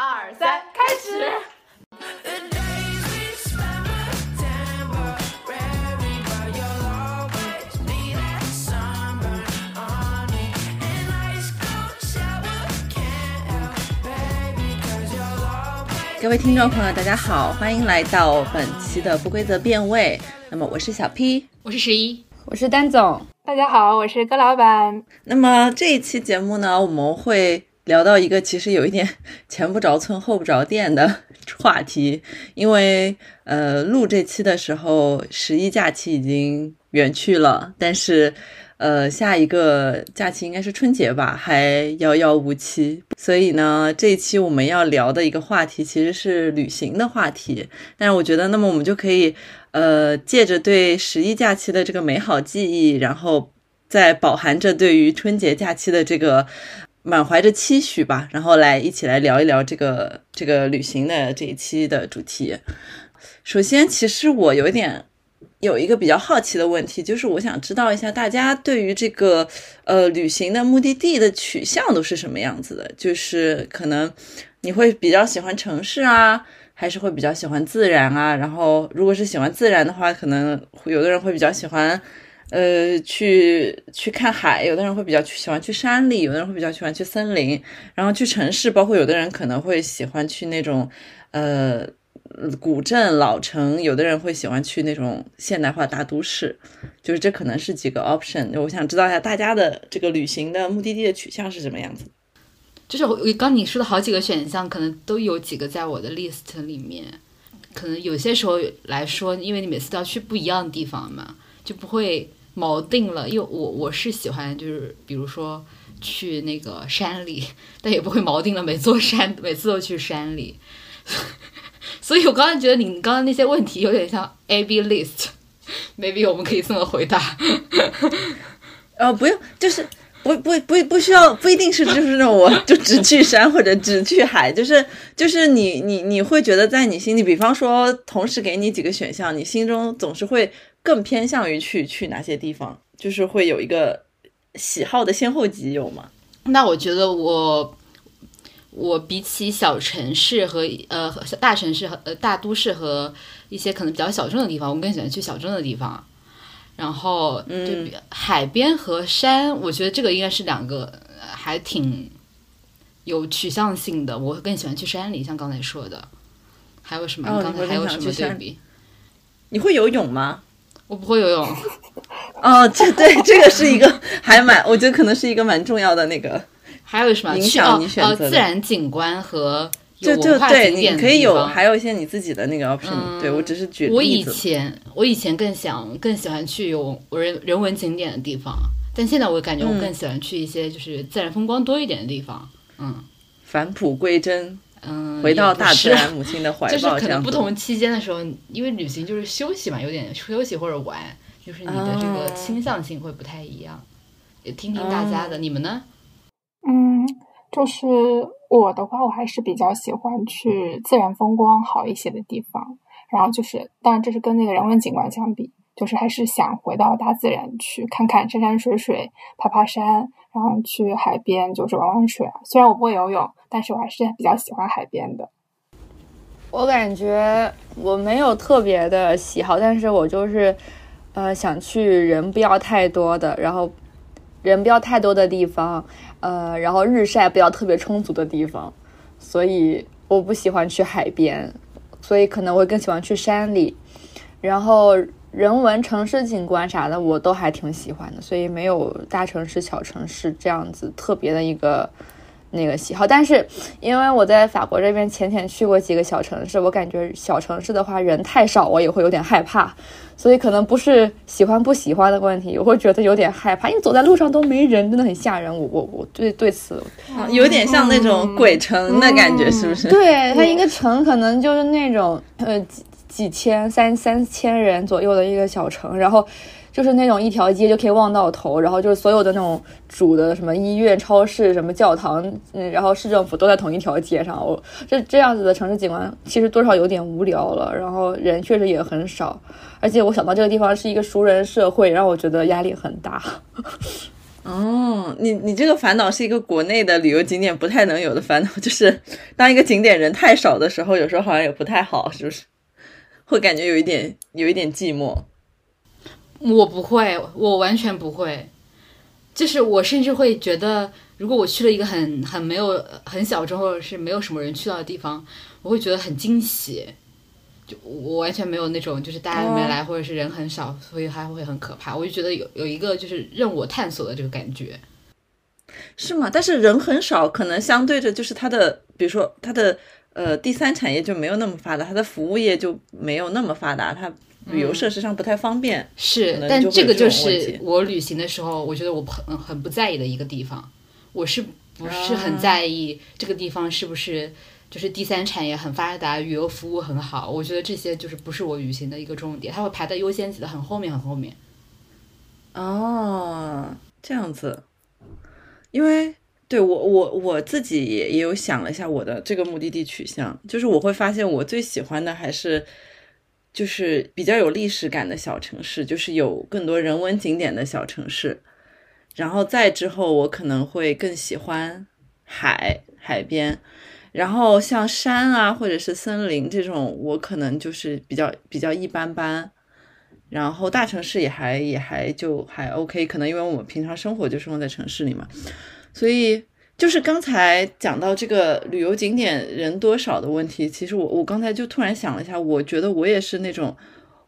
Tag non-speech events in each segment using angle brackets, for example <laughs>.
二三，开始。各位听众朋友，大家好，欢迎来到本期的不规则变位。那么我是小 P，我是十一，我是丹总。大家好，我是葛老板。那么这一期节目呢，我们会聊到一个其实有一点 <laughs> 前不着村后不着店的 <laughs> 话题，因为呃录这期的时候十一假期已经远去了，但是。呃，下一个假期应该是春节吧，还遥遥无期。所以呢，这一期我们要聊的一个话题其实是旅行的话题。但是我觉得，那么我们就可以，呃，借着对十一假期的这个美好记忆，然后再饱含着对于春节假期的这个满怀着期许吧，然后来一起来聊一聊这个这个旅行的这一期的主题。首先，其实我有一点。有一个比较好奇的问题，就是我想知道一下大家对于这个呃旅行的目的地的取向都是什么样子的？就是可能你会比较喜欢城市啊，还是会比较喜欢自然啊？然后如果是喜欢自然的话，可能有的人会比较喜欢呃去去看海，有的人会比较去喜欢去山里，有的人会比较喜欢去森林。然后去城市，包括有的人可能会喜欢去那种呃。古镇老城，有的人会喜欢去那种现代化大都市，就是这可能是几个 option。我想知道一下大家的这个旅行的目的地的取向是什么样子。就是我刚你说的好几个选项，可能都有几个在我的 list 里面。可能有些时候来说，因为你每次都要去不一样的地方嘛，就不会锚定了。因为我我是喜欢，就是比如说去那个山里，但也不会锚定了每座山每次都去山里。<laughs> 所以，我刚才觉得你刚刚那些问题有点像 A B list，maybe <laughs> 我们可以这么回答。<laughs> 呃，不用，就是不不不不需要，不一定是就是那种我就只去山或者只去海，就是就是你你你会觉得在你心里，比方说同时给你几个选项，你心中总是会更偏向于去去哪些地方，就是会有一个喜好的先后级，有吗？那我觉得我。我比起小城市和呃大城市和呃大都市和一些可能比较小众的地方，我更喜欢去小众的地方。然后，嗯，海边和山，我觉得这个应该是两个还挺有取向性的。我更喜欢去山里，像刚才说的。还有什么？刚才还有什么对比？你会游泳吗？我不会游泳。哦，这对这个是一个还蛮，我觉得可能是一个蛮重要的那个。还有什么影响你选择的？自然景观和就就对，你可以有，还有一些你自己的那个 option。对我只是举我以前我以前更想更喜欢去有人人文景点的地方，但现在我感觉我更喜欢去一些就是自然风光多一点的地方。嗯，返璞归真，嗯，回到大自然母亲的怀抱。就是可能不同期间的时候，因为旅行就是休息嘛，有点休息或者玩，就是你的这个倾向性会不太一样。也听听大家的，你们呢？嗯，就是我的话，我还是比较喜欢去自然风光好一些的地方。然后就是，当然这是跟那个人文景观相比，就是还是想回到大自然去看看山山水水、爬爬山，然后去海边就是玩玩水。虽然我不会游泳，但是我还是比较喜欢海边的。我感觉我没有特别的喜好，但是我就是呃想去人不要太多的，然后人不要太多的地方。呃，然后日晒不要特别充足的地方，所以我不喜欢去海边，所以可能会更喜欢去山里。然后人文城市景观啥的，我都还挺喜欢的，所以没有大城市、小城市这样子特别的一个。那个喜好，但是因为我在法国这边浅浅去过几个小城市，我感觉小城市的话人太少，我也会有点害怕，所以可能不是喜欢不喜欢的问题，我会觉得有点害怕，因为走在路上都没人，真的很吓人。我我我对对此有点像那种鬼城的感觉，是不是？对，它一个城可能就是那种呃几千三三千人左右的一个小城，然后。就是那种一条街就可以望到头，然后就是所有的那种主的什么医院、超市、什么教堂，嗯，然后市政府都在同一条街上。我这这样子的城市景观其实多少有点无聊了，然后人确实也很少，而且我想到这个地方是一个熟人社会，让我觉得压力很大。<laughs> 哦，你你这个烦恼是一个国内的旅游景点不太能有的烦恼，就是当一个景点人太少的时候，有时候好像也不太好，是不是？会感觉有一点有一点寂寞。我不会，我完全不会。就是我甚至会觉得，如果我去了一个很很没有很小众或者是没有什么人去到的地方，我会觉得很惊喜。就我完全没有那种就是大家没来或者是人很少，所以还会很可怕。我就觉得有有一个就是任我探索的这个感觉。是吗？但是人很少，可能相对着就是它的，比如说它的呃第三产业就没有那么发达，它的服务业就没有那么发达，它旅游设施上不太方便。可是，但这个就是我旅行的时候，我觉得我很很不在意的一个地方。我是不是很在意这个地方是不是就是第三产业很发达，旅游服务很好？我觉得这些就是不是我旅行的一个重点，它会排在优先级的很后面，很后面。哦，这样子，因为对我我我自己也也有想了一下我的这个目的地取向，就是我会发现我最喜欢的还是就是比较有历史感的小城市，就是有更多人文景点的小城市，然后再之后我可能会更喜欢海海边。然后像山啊，或者是森林这种，我可能就是比较比较一般般。然后大城市也还也还就还 OK，可能因为我们平常生活就生活在城市里嘛，所以就是刚才讲到这个旅游景点人多少的问题，其实我我刚才就突然想了一下，我觉得我也是那种，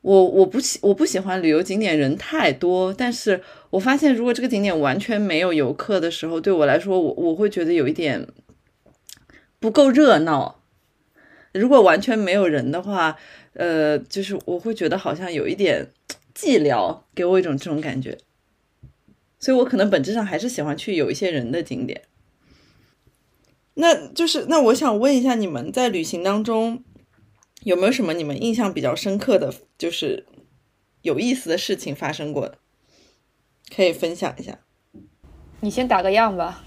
我我不喜我不喜欢旅游景点人太多，但是我发现如果这个景点完全没有游客的时候，对我来说，我我会觉得有一点不够热闹。如果完全没有人的话，呃，就是我会觉得好像有一点寂寥，给我一种这种感觉。所以我可能本质上还是喜欢去有一些人的景点。那就是，那我想问一下，你们在旅行当中有没有什么你们印象比较深刻的就是有意思的事情发生过的？可以分享一下。你先打个样吧。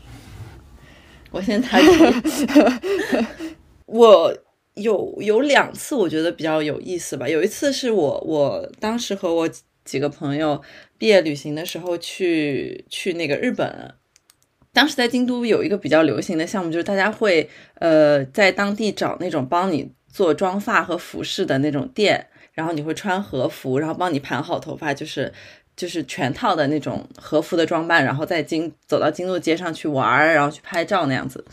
我先打个，<laughs> 我有有两次我觉得比较有意思吧。有一次是我我当时和我几个朋友毕业旅行的时候去去那个日本，当时在京都有一个比较流行的项目，就是大家会呃在当地找那种帮你做妆发和服饰的那种店，然后你会穿和服，然后帮你盘好头发，就是就是全套的那种和服的装扮，然后在京走到京都街上去玩儿，然后去拍照那样子。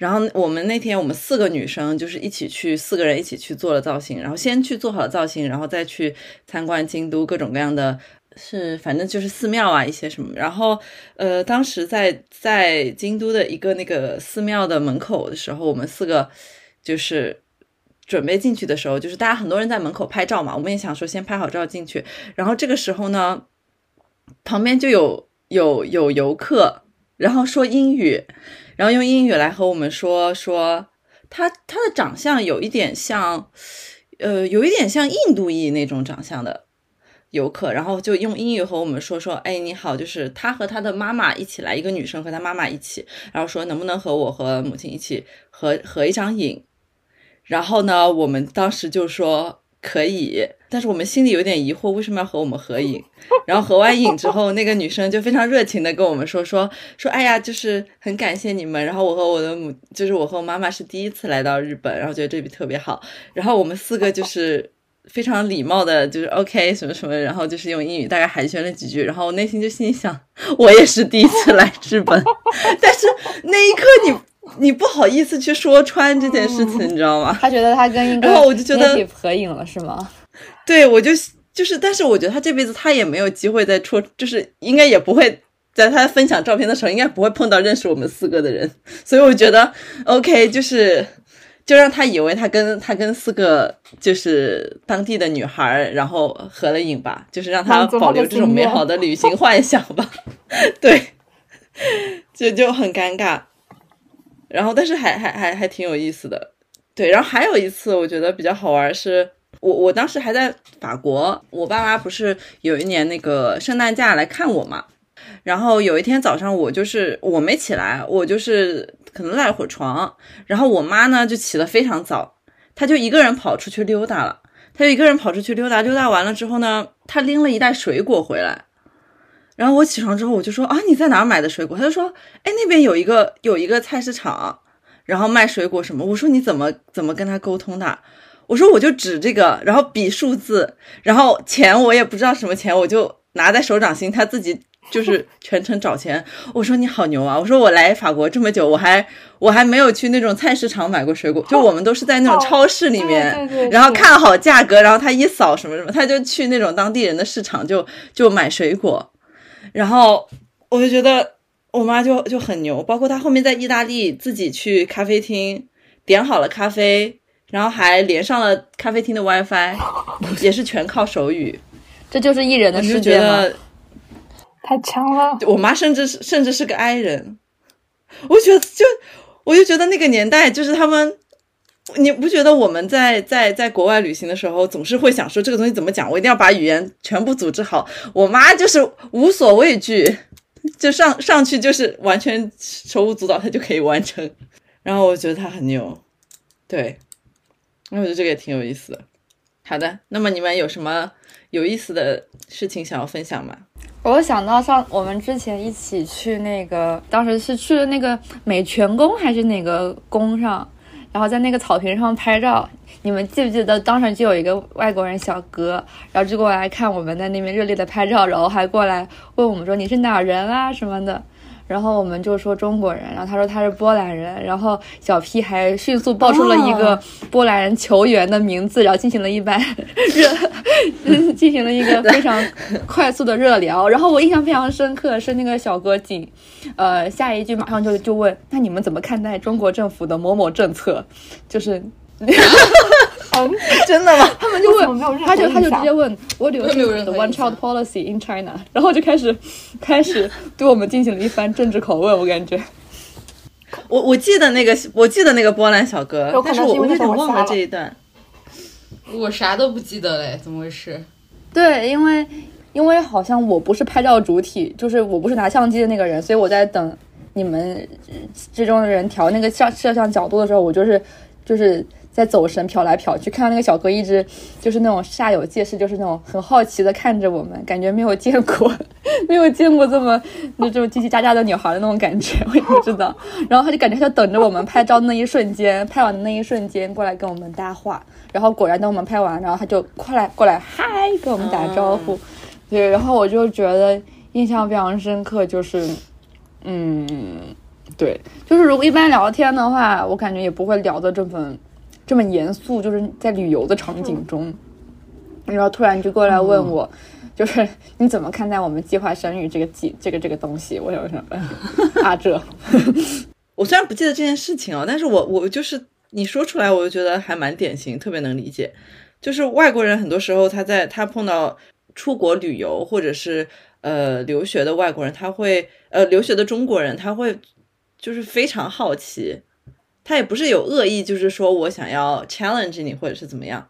然后我们那天我们四个女生就是一起去，四个人一起去做了造型，然后先去做好造型，然后再去参观京都各种各样的，是反正就是寺庙啊一些什么。然后呃，当时在在京都的一个那个寺庙的门口的时候，我们四个就是准备进去的时候，就是大家很多人在门口拍照嘛，我们也想说先拍好照进去。然后这个时候呢，旁边就有有有游客，然后说英语。然后用英语来和我们说说他他的长相有一点像，呃，有一点像印度裔那种长相的游客，然后就用英语和我们说说，哎，你好，就是他和他的妈妈一起来，一个女生和他妈妈一起，然后说能不能和我和母亲一起合合一张影，然后呢，我们当时就说可以，但是我们心里有点疑惑，为什么要和我们合影？<laughs> 然后合完影之后，那个女生就非常热情的跟我们说说说，哎呀，就是很感谢你们。然后我和我的母，就是我和我妈妈是第一次来到日本，然后觉得这里特别好。然后我们四个就是非常礼貌的，就是 OK 什么什么，然后就是用英语大概寒暄了几句。然后我内心就心想，<laughs> 我也是第一次来日本，<laughs> 但是那一刻你你不好意思去说穿这件事情，你知道吗？他觉得他跟一个然后我就觉得合影了是吗？对，我就就是，但是我觉得他这辈子他也没有机会再戳，就是应该也不会在他分享照片的时候，应该不会碰到认识我们四个的人，所以我觉得 <laughs> OK，就是就让他以为他跟他跟四个就是当地的女孩儿，然后合了影吧，就是让他保留这种美好的旅行幻想吧。<laughs> 对，就就很尴尬，然后但是还还还还挺有意思的。对，然后还有一次我觉得比较好玩是。我我当时还在法国，我爸妈不是有一年那个圣诞假来看我嘛，然后有一天早上我就是我没起来，我就是可能赖了会床，然后我妈呢就起得非常早，她就一个人跑出去溜达了，她就一个人跑出去溜达，溜达完了之后呢，她拎了一袋水果回来，然后我起床之后我就说啊你在哪儿买的水果？他就说哎那边有一个有一个菜市场，然后卖水果什么。我说你怎么怎么跟他沟通的？我说我就指这个，然后比数字，然后钱我也不知道什么钱，我就拿在手掌心，他自己就是 <laughs> 全程找钱。我说你好牛啊！我说我来法国这么久，我还我还没有去那种菜市场买过水果，就我们都是在那种超市里面，对对对然后看好价格，然后他一扫什么什么，他就去那种当地人的市场就就买水果，然后我就觉得我妈就就很牛，包括她后面在意大利自己去咖啡厅点好了咖啡。然后还连上了咖啡厅的 WiFi，<laughs> 也是全靠手语。<laughs> 这就是艺人的我就世界吗？觉得 <laughs> 太强了。我妈甚至是甚至是个 i 人，我觉得就我就觉得那个年代就是他们，你不觉得我们在在在国外旅行的时候总是会想说这个东西怎么讲，我一定要把语言全部组织好。我妈就是无所畏惧，就上上去就是完全手舞足蹈，她就可以完成。然后我觉得她很牛，对，那我觉得这个也挺有意思的。好的，那么你们有什么有意思的事情想要分享吗？我想到上我们之前一起去那个，当时是去了那个美泉宫还是哪个宫上，然后在那个草坪上拍照。你们记不记得当时就有一个外国人小哥，然后就过来看我们在那边热烈的拍照，然后还过来问我们说你是哪人啊什么的。然后我们就说中国人，然后他说他是波兰人，然后小 P 还迅速报出了一个波兰球员的名字，然后进行了一番 <laughs> 热，嗯 <laughs> 进行了一个非常快速的热聊。然后我印象非常深刻是那个小哥紧，呃，下一句马上就就问，那你们怎么看待中国政府的某某政策？就是 <laughs> 嗯，<laughs> 真的吗？他们就问，他就他就直接问 What 任 the one child policy in China？然后就开始开始对我们进行了一番政治拷问，我感觉。我我记得那个，我记得那个波兰小哥但是我我有能是因为那时点忘了这一段。我啥都不记得嘞，怎么回事？对，因为因为好像我不是拍照主体，就是我不是拿相机的那个人，所以我在等你们呃之中的人调那个摄摄像角度的时候，我就是就是在走神瞟来瞟去，看到那个小哥一直就是那种煞有介事，就是那种很好奇的看着我们，感觉没有见过 <laughs> 没有见过这么那种叽叽喳喳的女孩的那种感觉，我也不知道。然后他就感觉他就等着我们拍照的那一瞬间，拍完的那一瞬间过来跟我们搭话。然后果然等我们拍完，然后他就过来过来嗨跟我们打招呼，对，然后我就觉得印象非常深刻，就是，嗯，对，就是如果一般聊天的话，我感觉也不会聊的这么这么严肃，就是在旅游的场景中，然后突然就过来问我。就是 <laughs> 你怎么看待我们计划生育这个计这个这个东西？我想说，啊这，<laughs> 我虽然不记得这件事情哦，但是我我就是你说出来，我就觉得还蛮典型，特别能理解。就是外国人很多时候他在他碰到出国旅游或者是呃留学的外国人，他会呃留学的中国人，他会就是非常好奇，他也不是有恶意，就是说我想要 challenge 你或者是怎么样，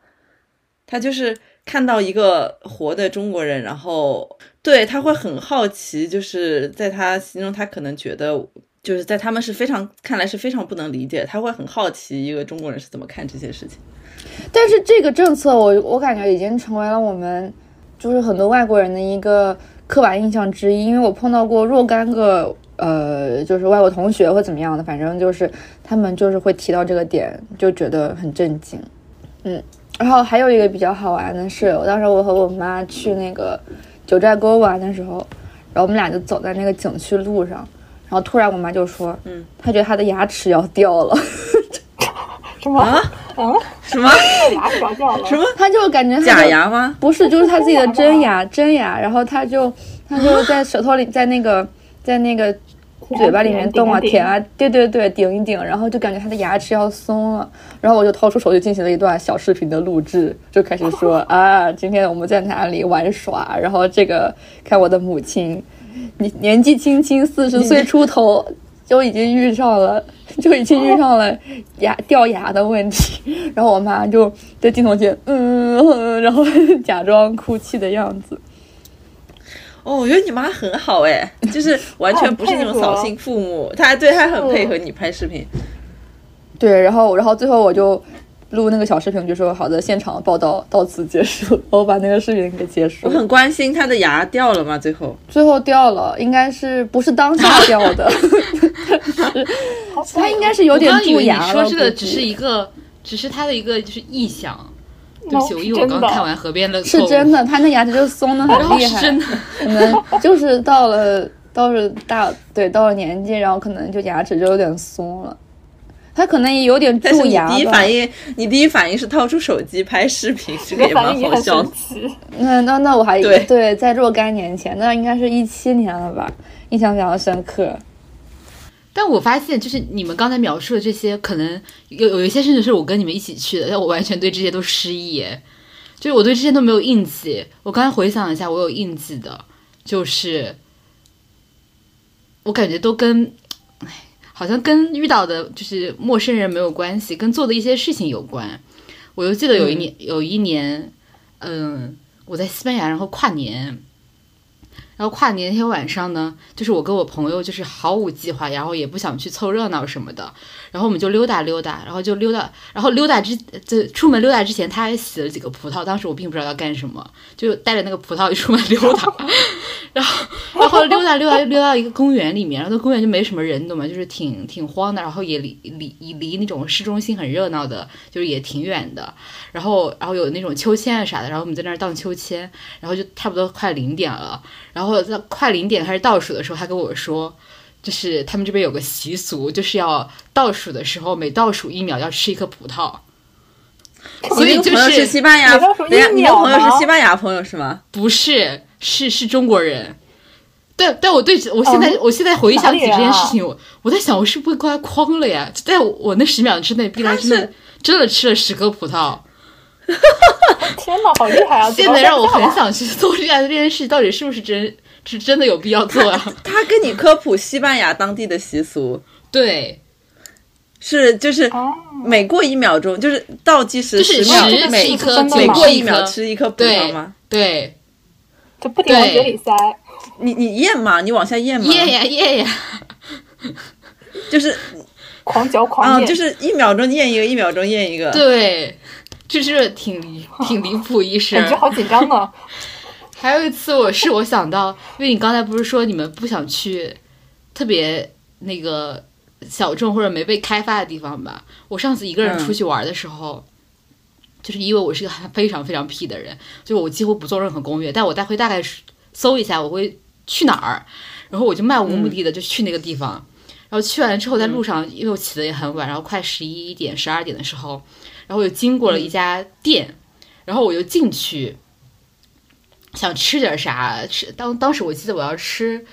他就是看到一个活的中国人，然后对他会很好奇，就是在他心中，他可能觉得就是在他们是非常看来是非常不能理解，他会很好奇一个中国人是怎么看这些事情。但是这个政策我，我感觉已经成为了我们就是很多外国人的一个刻板印象之一。因为我碰到过若干个呃，就是外国同学或怎么样的，反正就是他们就是会提到这个点，就觉得很震惊。嗯，然后还有一个比较好玩的是，我当时我和我妈去那个九寨沟玩的时候，然后我们俩就走在那个景区路上，然后突然我妈就说，嗯，她觉得她的牙齿要掉了。<laughs> 什么？啊？啊，<laughs> 什么牙齿掉了？什么她就感觉假牙吗？不是，就是他自己的真牙，真牙，然后他就他就在舌头里，在那个在那个嘴巴里面动啊舔啊，对对对，顶一顶，然后就感觉他的牙齿要松了，然后我就掏出手就进行了一段小视频的录制，就开始说 <laughs> 啊，今天我们在哪里玩耍，然后这个看我的母亲，年年纪轻轻四十岁出头。就已经遇上了，就已经遇上了牙掉牙的问题，然后我妈就在镜头前，嗯，然后 <laughs> 假装哭泣的样子。哦，我觉得你妈很好哎，就是完全不是那种扫兴父母，她还对她很配合你拍视频。对，然后然后最后我就录那个小视频，就说好的，现场报道到此结束，<laughs> 我把那个视频给结束我。很关心他的牙掉了吗？最后最后掉了，应该是不是当下掉的？<laughs> <laughs> 他应该是有点蛀牙了。说这个估计只是一个，只是他的一个就是臆想。对不起，我是因为我刚看完河边的是真的，他那牙齿就松的很厉害，真的，可能 <laughs> 就是到了到了大对到了年纪，然后可能就牙齿就有点松了。他可能也有点但是你蛀牙吧第一反。应，你第一反应是掏出手机拍视频，这个这也蛮好笑的。<laughs> 那那那我还对在若干年前，那应该是一七年了吧，印象比较深刻。但我发现，就是你们刚才描述的这些，可能有有一些甚至是我跟你们一起去的，但我完全对这些都失忆耶，就是我对这些都没有印记。我刚才回想了一下，我有印记的，就是我感觉都跟，唉，好像跟遇到的就是陌生人没有关系，跟做的一些事情有关。我又记得有一年，有一年，嗯，我在西班牙，然后跨年。然后跨年那天晚上呢，就是我跟我朋友就是毫无计划，然后也不想去凑热闹什么的，然后我们就溜达溜达，然后就溜达，然后溜达之这出门溜达之前，他还洗了几个葡萄，当时我并不知道要干什么，就带着那个葡萄就出门溜达，<laughs> 然后然后溜达溜达溜到一个公园里面，然后那公园就没什么人，你懂吗？就是挺挺荒的，然后也离离离那种市中心很热闹的，就是也挺远的，然后然后有那种秋千啊啥的，然后我们在那儿荡秋千，然后就差不多快零点了，然后在快零点开始倒数的时候，他跟我说，就是他们这边有个习俗，就是要倒数的时候，每倒数一秒要吃一颗葡萄。所以就是是西班牙，你倒数等下你的朋友是西班牙朋友是吗？不是，是是中国人。对，但我对我现在、嗯我现在回想起这件事情，我我在想，我是不是快框了呀？就在我我那十秒之内，毕他来真的真的吃了十颗葡萄。<laughs> 天哪，好厉害啊！现在让我很很想去做这样的这件事，到底是不是真是真的有必要做啊？他跟你科普西班牙当地的习俗对，是就是哦，每过一秒钟就是倒计时就是十秒十，每一颗，每过一秒吃一颗葡萄吗？对，就不停往嘴里塞。你你咽吗？你往下咽吗？咽呀咽呀，就是狂嚼狂啊，咽，就是一秒钟咽一个，一秒钟咽一个。对，就是挺离挺离谱一事感。觉好紧张呢。还有一次，我是我想到，因为你刚才不是说你们不想去特别那个小众或者没被开发的地方吧？我上次一个人出去玩的时候，就是因为我是一个非常非常屁的人，就我几乎不做任何攻略，但我大会大概搜一下我会去哪儿，然后我就漫无目的的就去那个地方。然后去完之后，在路上，因为我起的也很晚，然后快十一点、十二点的时候，然后我就经过了一家店，然后我就进去，想吃点啥吃。当当时我记得我要吃，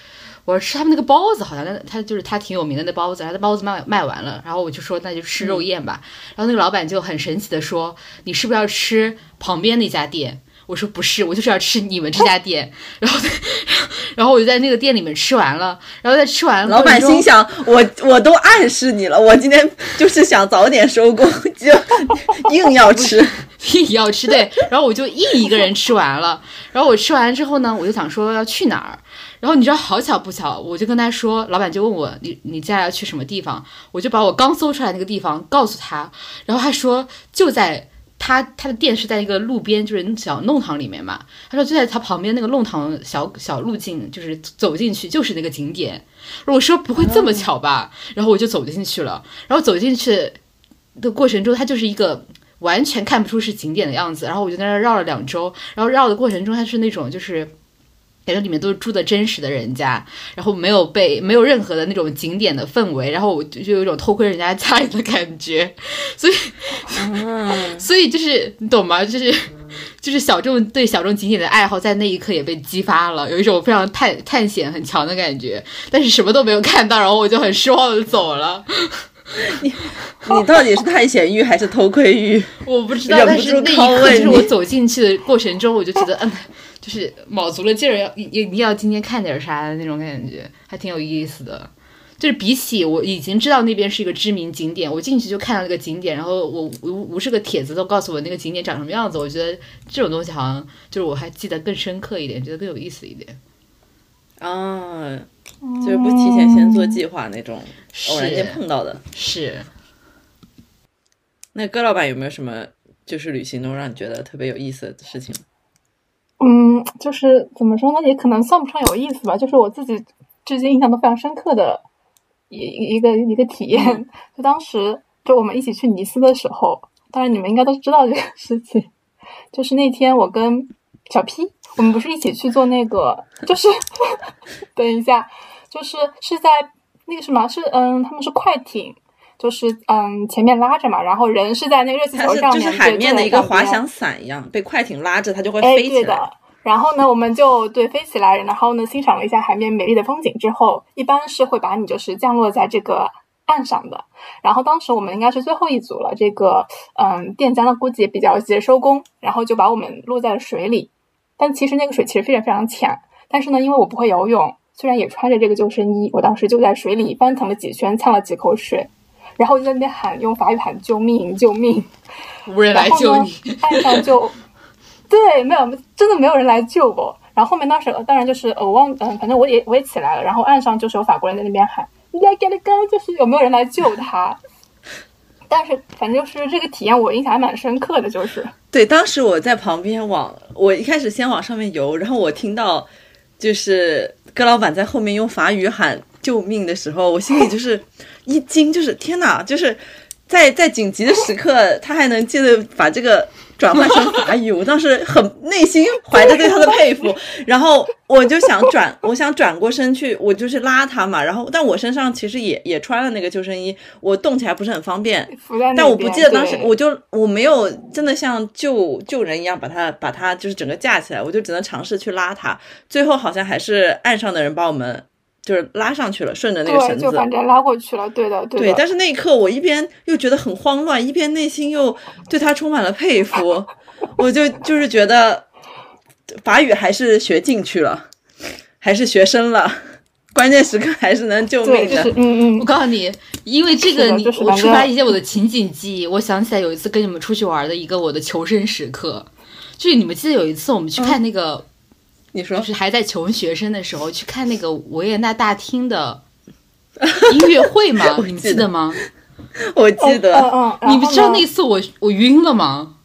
我要吃他们那个包子，好像那他就是他挺有名的那包子，然后那包子卖卖完了，然后我就说那就吃肉宴吧。然后那个老板就很神奇的说，你是不是要吃旁边那家店？我说不是，我就是要吃你们这家店。然后，<laughs> 然后我就在那个店里面吃完了，然后在吃完老板心想：我我都暗示你了，我今天就是想早点收工，就 <laughs> <laughs> 硬要吃。硬要吃对，然后我就硬一个人吃完了。然后我吃完之后呢，我就想说要去哪儿。然后你知道好巧不巧，我就跟他说，老板就问我你你接下来要去什么地方，我就把我刚搜出来那个地方告诉他，然后他说就在。他他的店是在一个路边，就是小弄堂里面嘛。他说就在他旁边那个弄堂小小路径，就是走进去就是那个景点。我说不会这么巧吧？然后我就走进去了。然后走进去的过程中，它就是一个完全看不出是景点的样子。然后我就在那绕了两周，然后绕的过程中，它是那种就是。感觉里面都是住的真实的人家，然后没有被没有任何的那种景点的氛围，然后我就就有一种偷窥人家家里的感觉，所以，<laughs> 所以就是你懂吗？就是 <laughs> 就是小众对小众景点的爱好，在那一刻也被激发了，有一种非常探探险很强的感觉，但是什么都没有看到，然后我就很失望的走了。你 <laughs> 你到底是探险欲还是偷窥欲？我不知道，但是那一刻就是我走进去的过程中，我就觉得嗯。就是卯足了劲儿要一一定要今天看点啥的那种感觉，还挺有意思的。就是比起我已经知道那边是一个知名景点，我进去就看到那个景点，然后我无无数个帖子都告诉我那个景点长什么样子，我觉得这种东西好像就是我还记得更深刻一点，觉得更有意思一点。啊，就是不提前先做计划那种，偶然间碰到的。是，那戈老板有没有什么就是旅行中让你觉得特别有意思的事情？嗯，就是怎么说呢，也可能算不上有意思吧，就是我自己至今印象都非常深刻的一一个一个体验。就当时就我们一起去尼斯的时候，当然你们应该都知道这个事情，就是那天我跟小 P，我们不是一起去做那个，就是 <laughs> 等一下，就是是在那个什么，是嗯，他们是快艇。就是嗯，前面拉着嘛，然后人是在那个热气球上面，就是海面的一个滑翔伞一样，被快艇拉着，它就会飞起来。然后呢，我们就对飞起来，然后呢，欣赏了一下海面美丽的风景之后，一般是会把你就是降落在这个岸上的。然后当时我们应该是最后一组了，这个嗯，店家呢估计也比较急着收工，然后就把我们落在了水里。但其实那个水其实非常非常浅，但是呢，因为我不会游泳，虽然也穿着这个救生衣，我当时就在水里翻腾了几圈，呛了几口水。然后就在那边喊，用法语喊救命救命，<laughs> 无人来救你。岸上就 <laughs> 对，没有，真的没有人来救我。然后后面当时当然就是我忘，嗯，反正我也我也起来了。然后岸上就是有法国人在那边喊，Let get go，就是有没有人来救他？<laughs> 但是反正就是这个体验我印象还蛮深刻的，就是对，当时我在旁边往我一开始先往上面游，然后我听到就是哥老板在后面用法语喊救命的时候，我心里就是。<laughs> 一惊，就是天哪！就是在在紧急的时刻，他还能记得把这个转换成法语，<laughs> 我当时很内心怀着对他的佩服，然后我就想转，<laughs> 我想转过身去，我就是拉他嘛。然后，但我身上其实也也穿了那个救生衣，我动起来不是很方便。但我不记得当时，我就我没有真的像救救人一样把他把他就是整个架起来，我就只能尝试去拉他。最后好像还是岸上的人把我们。就是拉上去了，顺着那个绳子，就反正拉过去了。对的，对。但是那一刻，我一边又觉得很慌乱，一边内心又对他充满了佩服。<laughs> 我就就是觉得法语还是学进去了，还是学深了，关键时刻还是能救命的。嗯嗯。我告诉你，因为这个，你我触发一些我的情景记忆。我想起来有一次跟你们出去玩的一个我的求生时刻，就是你们记得有一次我们去看那个。你说就是还在穷学生的时候去看那个维也纳大厅的音乐会吗？<laughs> 你记得吗？我记得。你不知道那次我我晕了吗？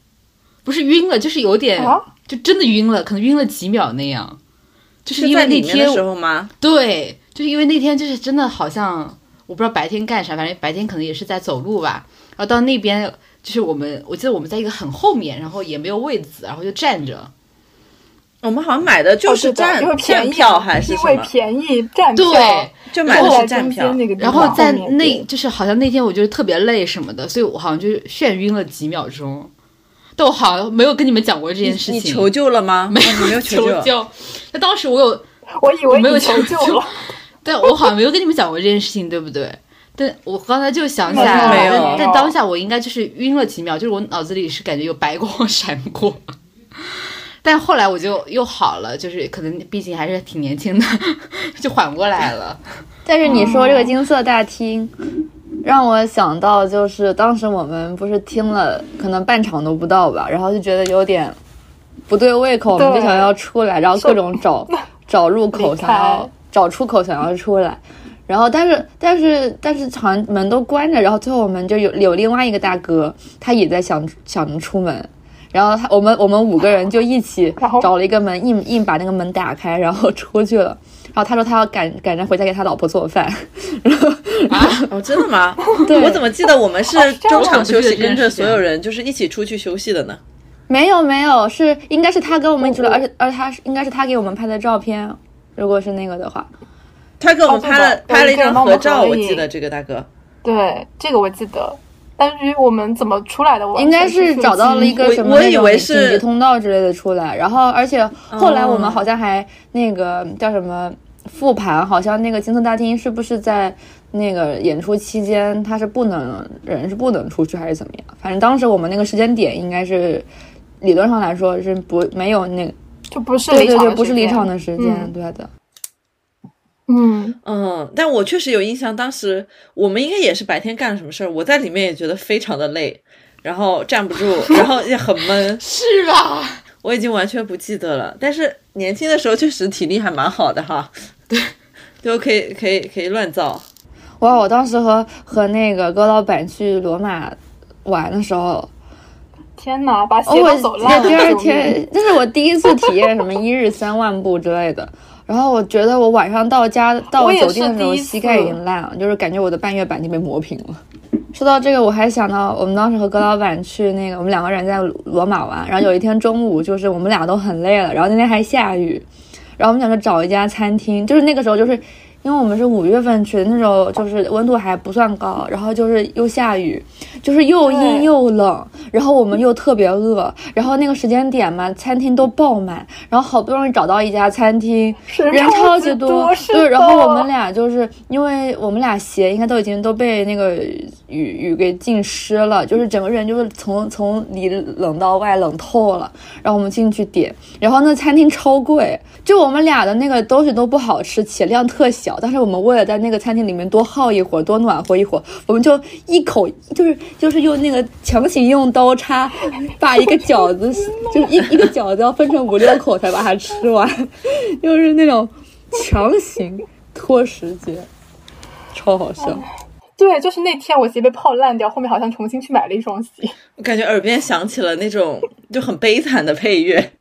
不是晕了，就是有点，就真的晕了，可能晕了几秒那样。就是因为那天时候吗？对，就是因为那天就是真的好像我不知道白天干啥，反正白天可能也是在走路吧。然后到那边就是我们，我记得我们在一个很后面，然后也没有位子，然后就站着。我们好像买的就是站站票还是？因为便宜站票，对，就买的是站票。然后在那，就是好像那天我就是特别累什么的，所以我好像就眩晕了几秒钟。但我好像没有跟你们讲过这件事情。你求救了吗？没有，没有求救。那当时我有，<laughs> 我以为没有求救了。但我好像没有跟你们讲过这件事情，对不对？但我刚才就想起来了，没有。但当下我应该就是晕了几秒，就是我脑子里是感觉有白光 <laughs> 闪过。但后来我就又好了，就是可能毕竟还是挺年轻的，<laughs> 就缓过来了。但是你说这个金色大厅，让我想到就是当时我们不是听了可能半场都不到吧，然后就觉得有点不对胃口，我们就想要出来，然后各种找 <laughs> 找入口，想要找出口，想要出来。然后但是但是但是好像门都关着，然后最后我们就有有另外一个大哥，他也在想想着出门。然后他我们我们五个人就一起找了一个门，硬硬把那个门打开，然后出去了。然后他说他要赶赶着回家给他老婆做饭。<laughs> 啊，哦，真的吗？<laughs> 对，我怎么记得我们是中场休息，跟着所有人就是一起出去休息的呢？没有没有，是应该是他跟我们一起了，而且而他是应该是他给我们拍的照片。如果是那个的话，他给我们拍了拍了一张合照，我记得这个大哥。对，这个我记得。但是我们怎么出来的？我应该是找到了一个什么那种紧急通道之类的出来，然后而且后来我们好像还那个叫什么复盘，好像那个金色大厅是不是在那个演出期间他是不能人是不能出去还是怎么样？反正当时我们那个时间点应该是理论上来说是不没有那就不是对对对不是离场的时间，对的。嗯嗯，但我确实有印象，当时我们应该也是白天干了什么事儿，我在里面也觉得非常的累，然后站不住，然后也很闷，<laughs> 是吧？我已经完全不记得了，但是年轻的时候确实体力还蛮好的哈，<laughs> 对，就可以可以可以乱造。哇，我当时和和那个高老板去罗马玩的时候，天哪，把哦，鞋都走烂了。第二天，这是我第一次体验什么一日三万步之类的。然后我觉得我晚上到家到我酒店的时候，膝盖已经烂了，就是感觉我的半月板已经被磨平了。说到这个，我还想到我们当时和葛老板去那个，我们两个人在罗马玩，然后有一天中午，就是我们俩都很累了，然后那天还下雨，然后我们想着找一家餐厅，就是那个时候就是。因为我们是五月份去的，那时候就是温度还不算高，然后就是又下雨，就是又阴又冷，然后我们又特别饿，然后那个时间点嘛，餐厅都爆满，然后好不容易找到一家餐厅，人超超级多，对，然后我们俩就是因为我们俩鞋应该都已经都被那个雨雨给浸湿了，就是整个人就是从从里冷到外冷透了。然后我们进去点，然后那餐厅超贵，就我们俩的那个东西都不好吃，且量特小，但是我们为了在那个餐厅里面多耗一会儿，多暖和一会儿，我们就一口就是就是用那个强行用刀叉把一个饺子，<laughs> 就是一一个饺子要分成五六口才把它吃完，<laughs> 就是那种强行拖时间，超好笑。对，就是那天我鞋被泡烂掉，后面好像重新去买了一双鞋。我感觉耳边响起了那种就很悲惨的配乐。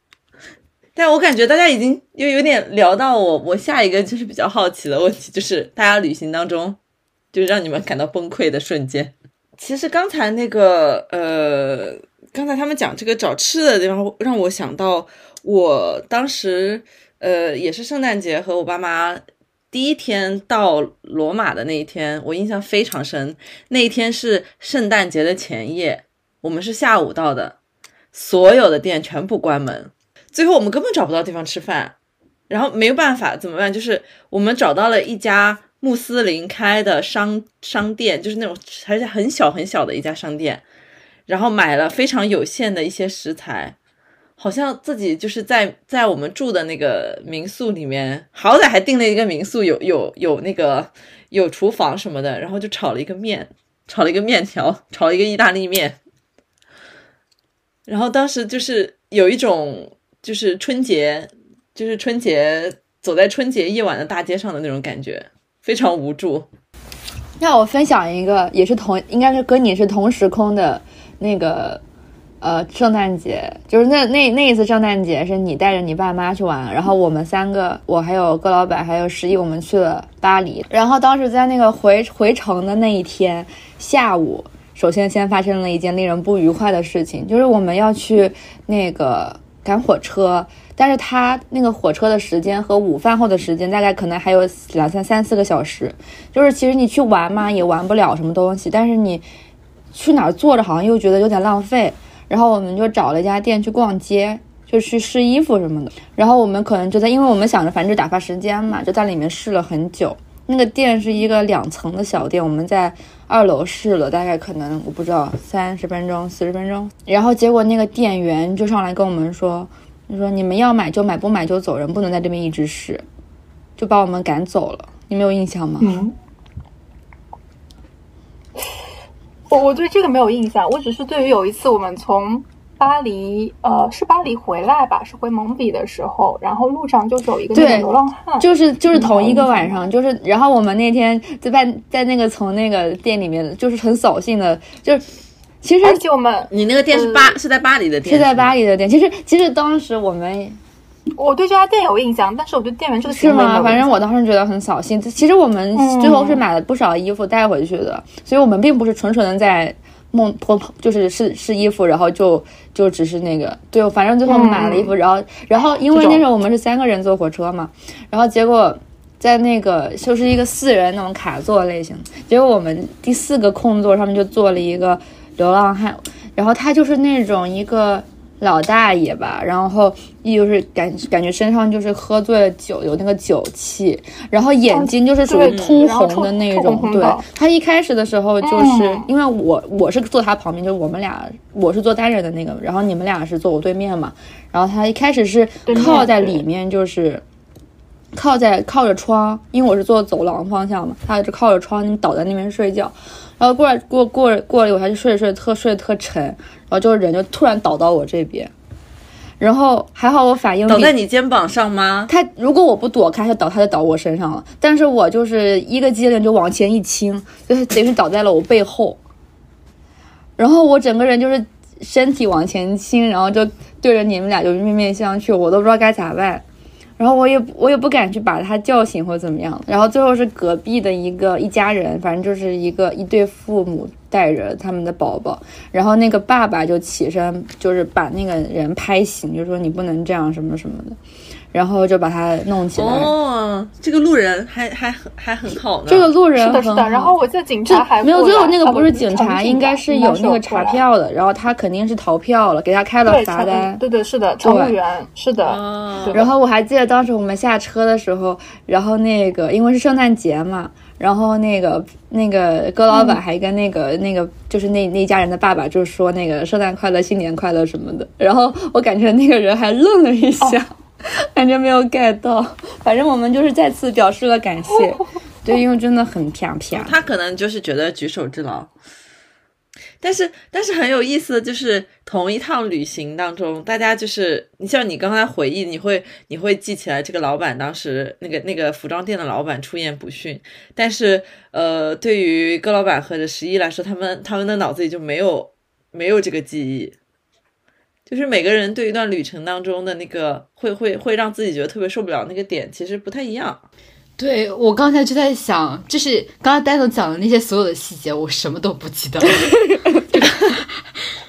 但我感觉大家已经又有点聊到我，我下一个就是比较好奇的问题，就是大家旅行当中，就是让你们感到崩溃的瞬间。其实刚才那个呃，刚才他们讲这个找吃的地方，让我想到我当时呃也是圣诞节和我爸妈第一天到罗马的那一天，我印象非常深。那一天是圣诞节的前夜，我们是下午到的，所有的店全部关门，最后我们根本找不到地方吃饭，然后没有办法怎么办？就是我们找到了一家穆斯林开的商商店，就是那种而且很小很小的一家商店，然后买了非常有限的一些食材。好像自己就是在在我们住的那个民宿里面，好歹还订了一个民宿，有有有那个有厨房什么的，然后就炒了一个面，炒了一个面条，炒了一个意大利面。然后当时就是有一种就是春节，就是春节走在春节夜晚的大街上的那种感觉，非常无助。那我分享一个，也是同应该是跟你是同时空的那个呃圣诞节，就是那那那一次圣诞节是你带着你爸妈去玩，然后我们三个，我还有葛老板还有十一，我们去了巴黎，然后当时在那个回回程的那一天下午，首先先发生了一件令人不愉快的事情，就是我们要去那个赶火车，但是他那个火车的时间和午饭后的时间大概可能还有两三三四个小时，就是其实你去玩嘛也玩不了什么东西，但是你去哪儿坐着好像又觉得有点浪费，然后我们就找了一家店去逛街。就去试衣服什么的，然后我们可能就在，因为我们想着反正打发时间嘛，就在里面试了很久。那个店是一个两层的小店，我们在二楼试了，大概可能我不知道三十分钟、四十分钟。然后结果那个店员就上来跟我们说：“你说你们要买就买，不买就走人，不能在这边一直试。”就把我们赶走了。你没有印象吗？嗯，我我对这个没有印象，我只是对于有一次我们从巴黎，呃，是巴黎回来吧，是回蒙彼的时候，然后路上就走一个那个流浪汉，就是就是同一个晚嗯上，就是然后我们那天在在在那个从那个店里面，就是很扫兴的，就是其实而且我们你那个店是巴、是在巴黎的店，是在巴黎。的店，其实其实当时我们我对这家店有印象，但是我对店员这个是吗？反正我当时觉得很扫兴。其实我们最后是买了不少衣服带回去的，所以我们并不是纯纯的在梦婆，就是试试衣服，然后就就只是那个对，反正最后买了衣服，然后然后因为那时候我们是三个人坐火车嘛，然后结果。在那个 <laughs> 就是一个四人那种卡座类型，结果我们第四个空座上面就坐了一个流浪汉，然后他就是那种一个老大爷吧，然后一就是感感觉身上就是喝醉了酒，有那个酒气，然后眼睛就是属于对通红的那臭种。对他一开始的时候就是、嗯因为我我是坐他旁边，就是我们俩我是坐单人的那个，然后你们俩是坐我对面嘛，然后他一开始是靠在里面，就是。靠在靠着窗，因为我是坐走廊方向嘛，他就靠着窗倒在那边睡觉，然后过来过过过了一会儿，他就睡着睡着特睡得特沉，然后就人就突然倒到我这边，然后还好我反应比倒在你肩膀上吗？他如果我不躲开，他倒他就倒我身上了，但是我就是一个机灵就往前一倾，就是等于倒在了我背后。然后我整个人就是身体往前倾，然后就对着你们俩就面面相觑，我都不知道该咋办。然后我也我也不敢去把他叫醒或怎么样。然后最后是隔壁的一个一家人，反正就是一个一对父母带着他们的宝宝，然后那个爸爸就起身，就是把那个人拍醒，就说你不能这样什么什么的。然后就把他弄起来。哦，这个路人还还还很好呢。这个路人是的，是的。然后我记得警察还没有，最后那个不是警察，应该是有那个查票的。然后他肯定是逃票了，给他开了罚单。对对是的，乘务员是的。然后我还记得当时我们下车的时候，然后那个因为是圣诞节嘛，然后那个那个哥老板还跟那个那个就是那那家人的爸爸就说那个圣诞快乐、新年快乐什么的。然后我感觉那个人还愣了一下。<laughs> 感觉没有 get 到，反正我们就是再次表示了感谢，<laughs> 对，因为真的很啪啪。他可能就是觉得举手之劳，但是但是很有意思的就是，同一趟旅行当中，大家就是你像你刚才回忆，你会你会记起来这个老板当时那个那个服装店的老板出言不逊，但是呃，对于戈老板和者十一来说，他们他们的脑子里就没有没有这个记忆。就是每个人对一段旅程当中的那个会会会让自己觉得特别受不了那个点，其实不太一样。对我刚才就在想，就是刚刚戴总讲的那些所有的细节，我什么都不记得了。<laughs>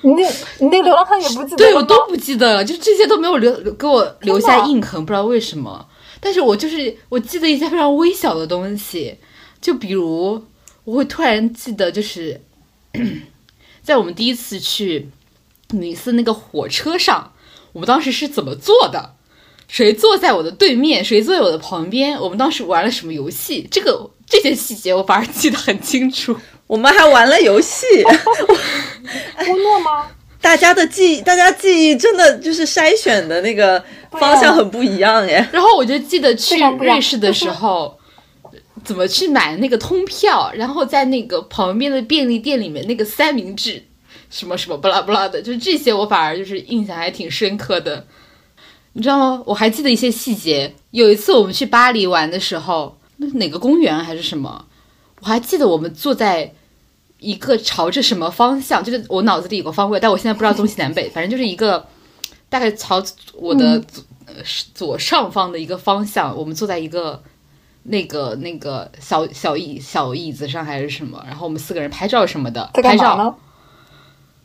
你那，你那流浪汉也不记得？对我都不记得了，就这些都没有留给我留下印痕，不知道为什么。但是我就是我记得一些非常微小的东西，就比如我会突然记得，就是 <clears throat> 在我们第一次去。尼斯那个火车上，我们当时是怎么坐的？谁坐在我的对面？谁坐在我的旁边？我们当时玩了什么游戏？这个这些细节我反而记得很清楚。<laughs> 我们还玩了游戏，乌诺吗？<laughs> 大家的记忆，大家记忆真的就是筛选的那个方向很不一样耶。然后我就记得去瑞士的时候，怎么去买那个通票，然后在那个旁边的便利店里面那个三明治。什么什么不拉不拉的，就是这些，我反而就是印象还挺深刻的，你知道吗？我还记得一些细节。有一次我们去巴黎玩的时候，那是哪个公园还是什么？我还记得我们坐在一个朝着什么方向，就是我脑子里有个方位，但我现在不知道东西南北，反正就是一个大概朝我的左左上方的一个方向。我们坐在一个那个那个小小椅小椅子上还是什么，然后我们四个人拍照什么的，拍照。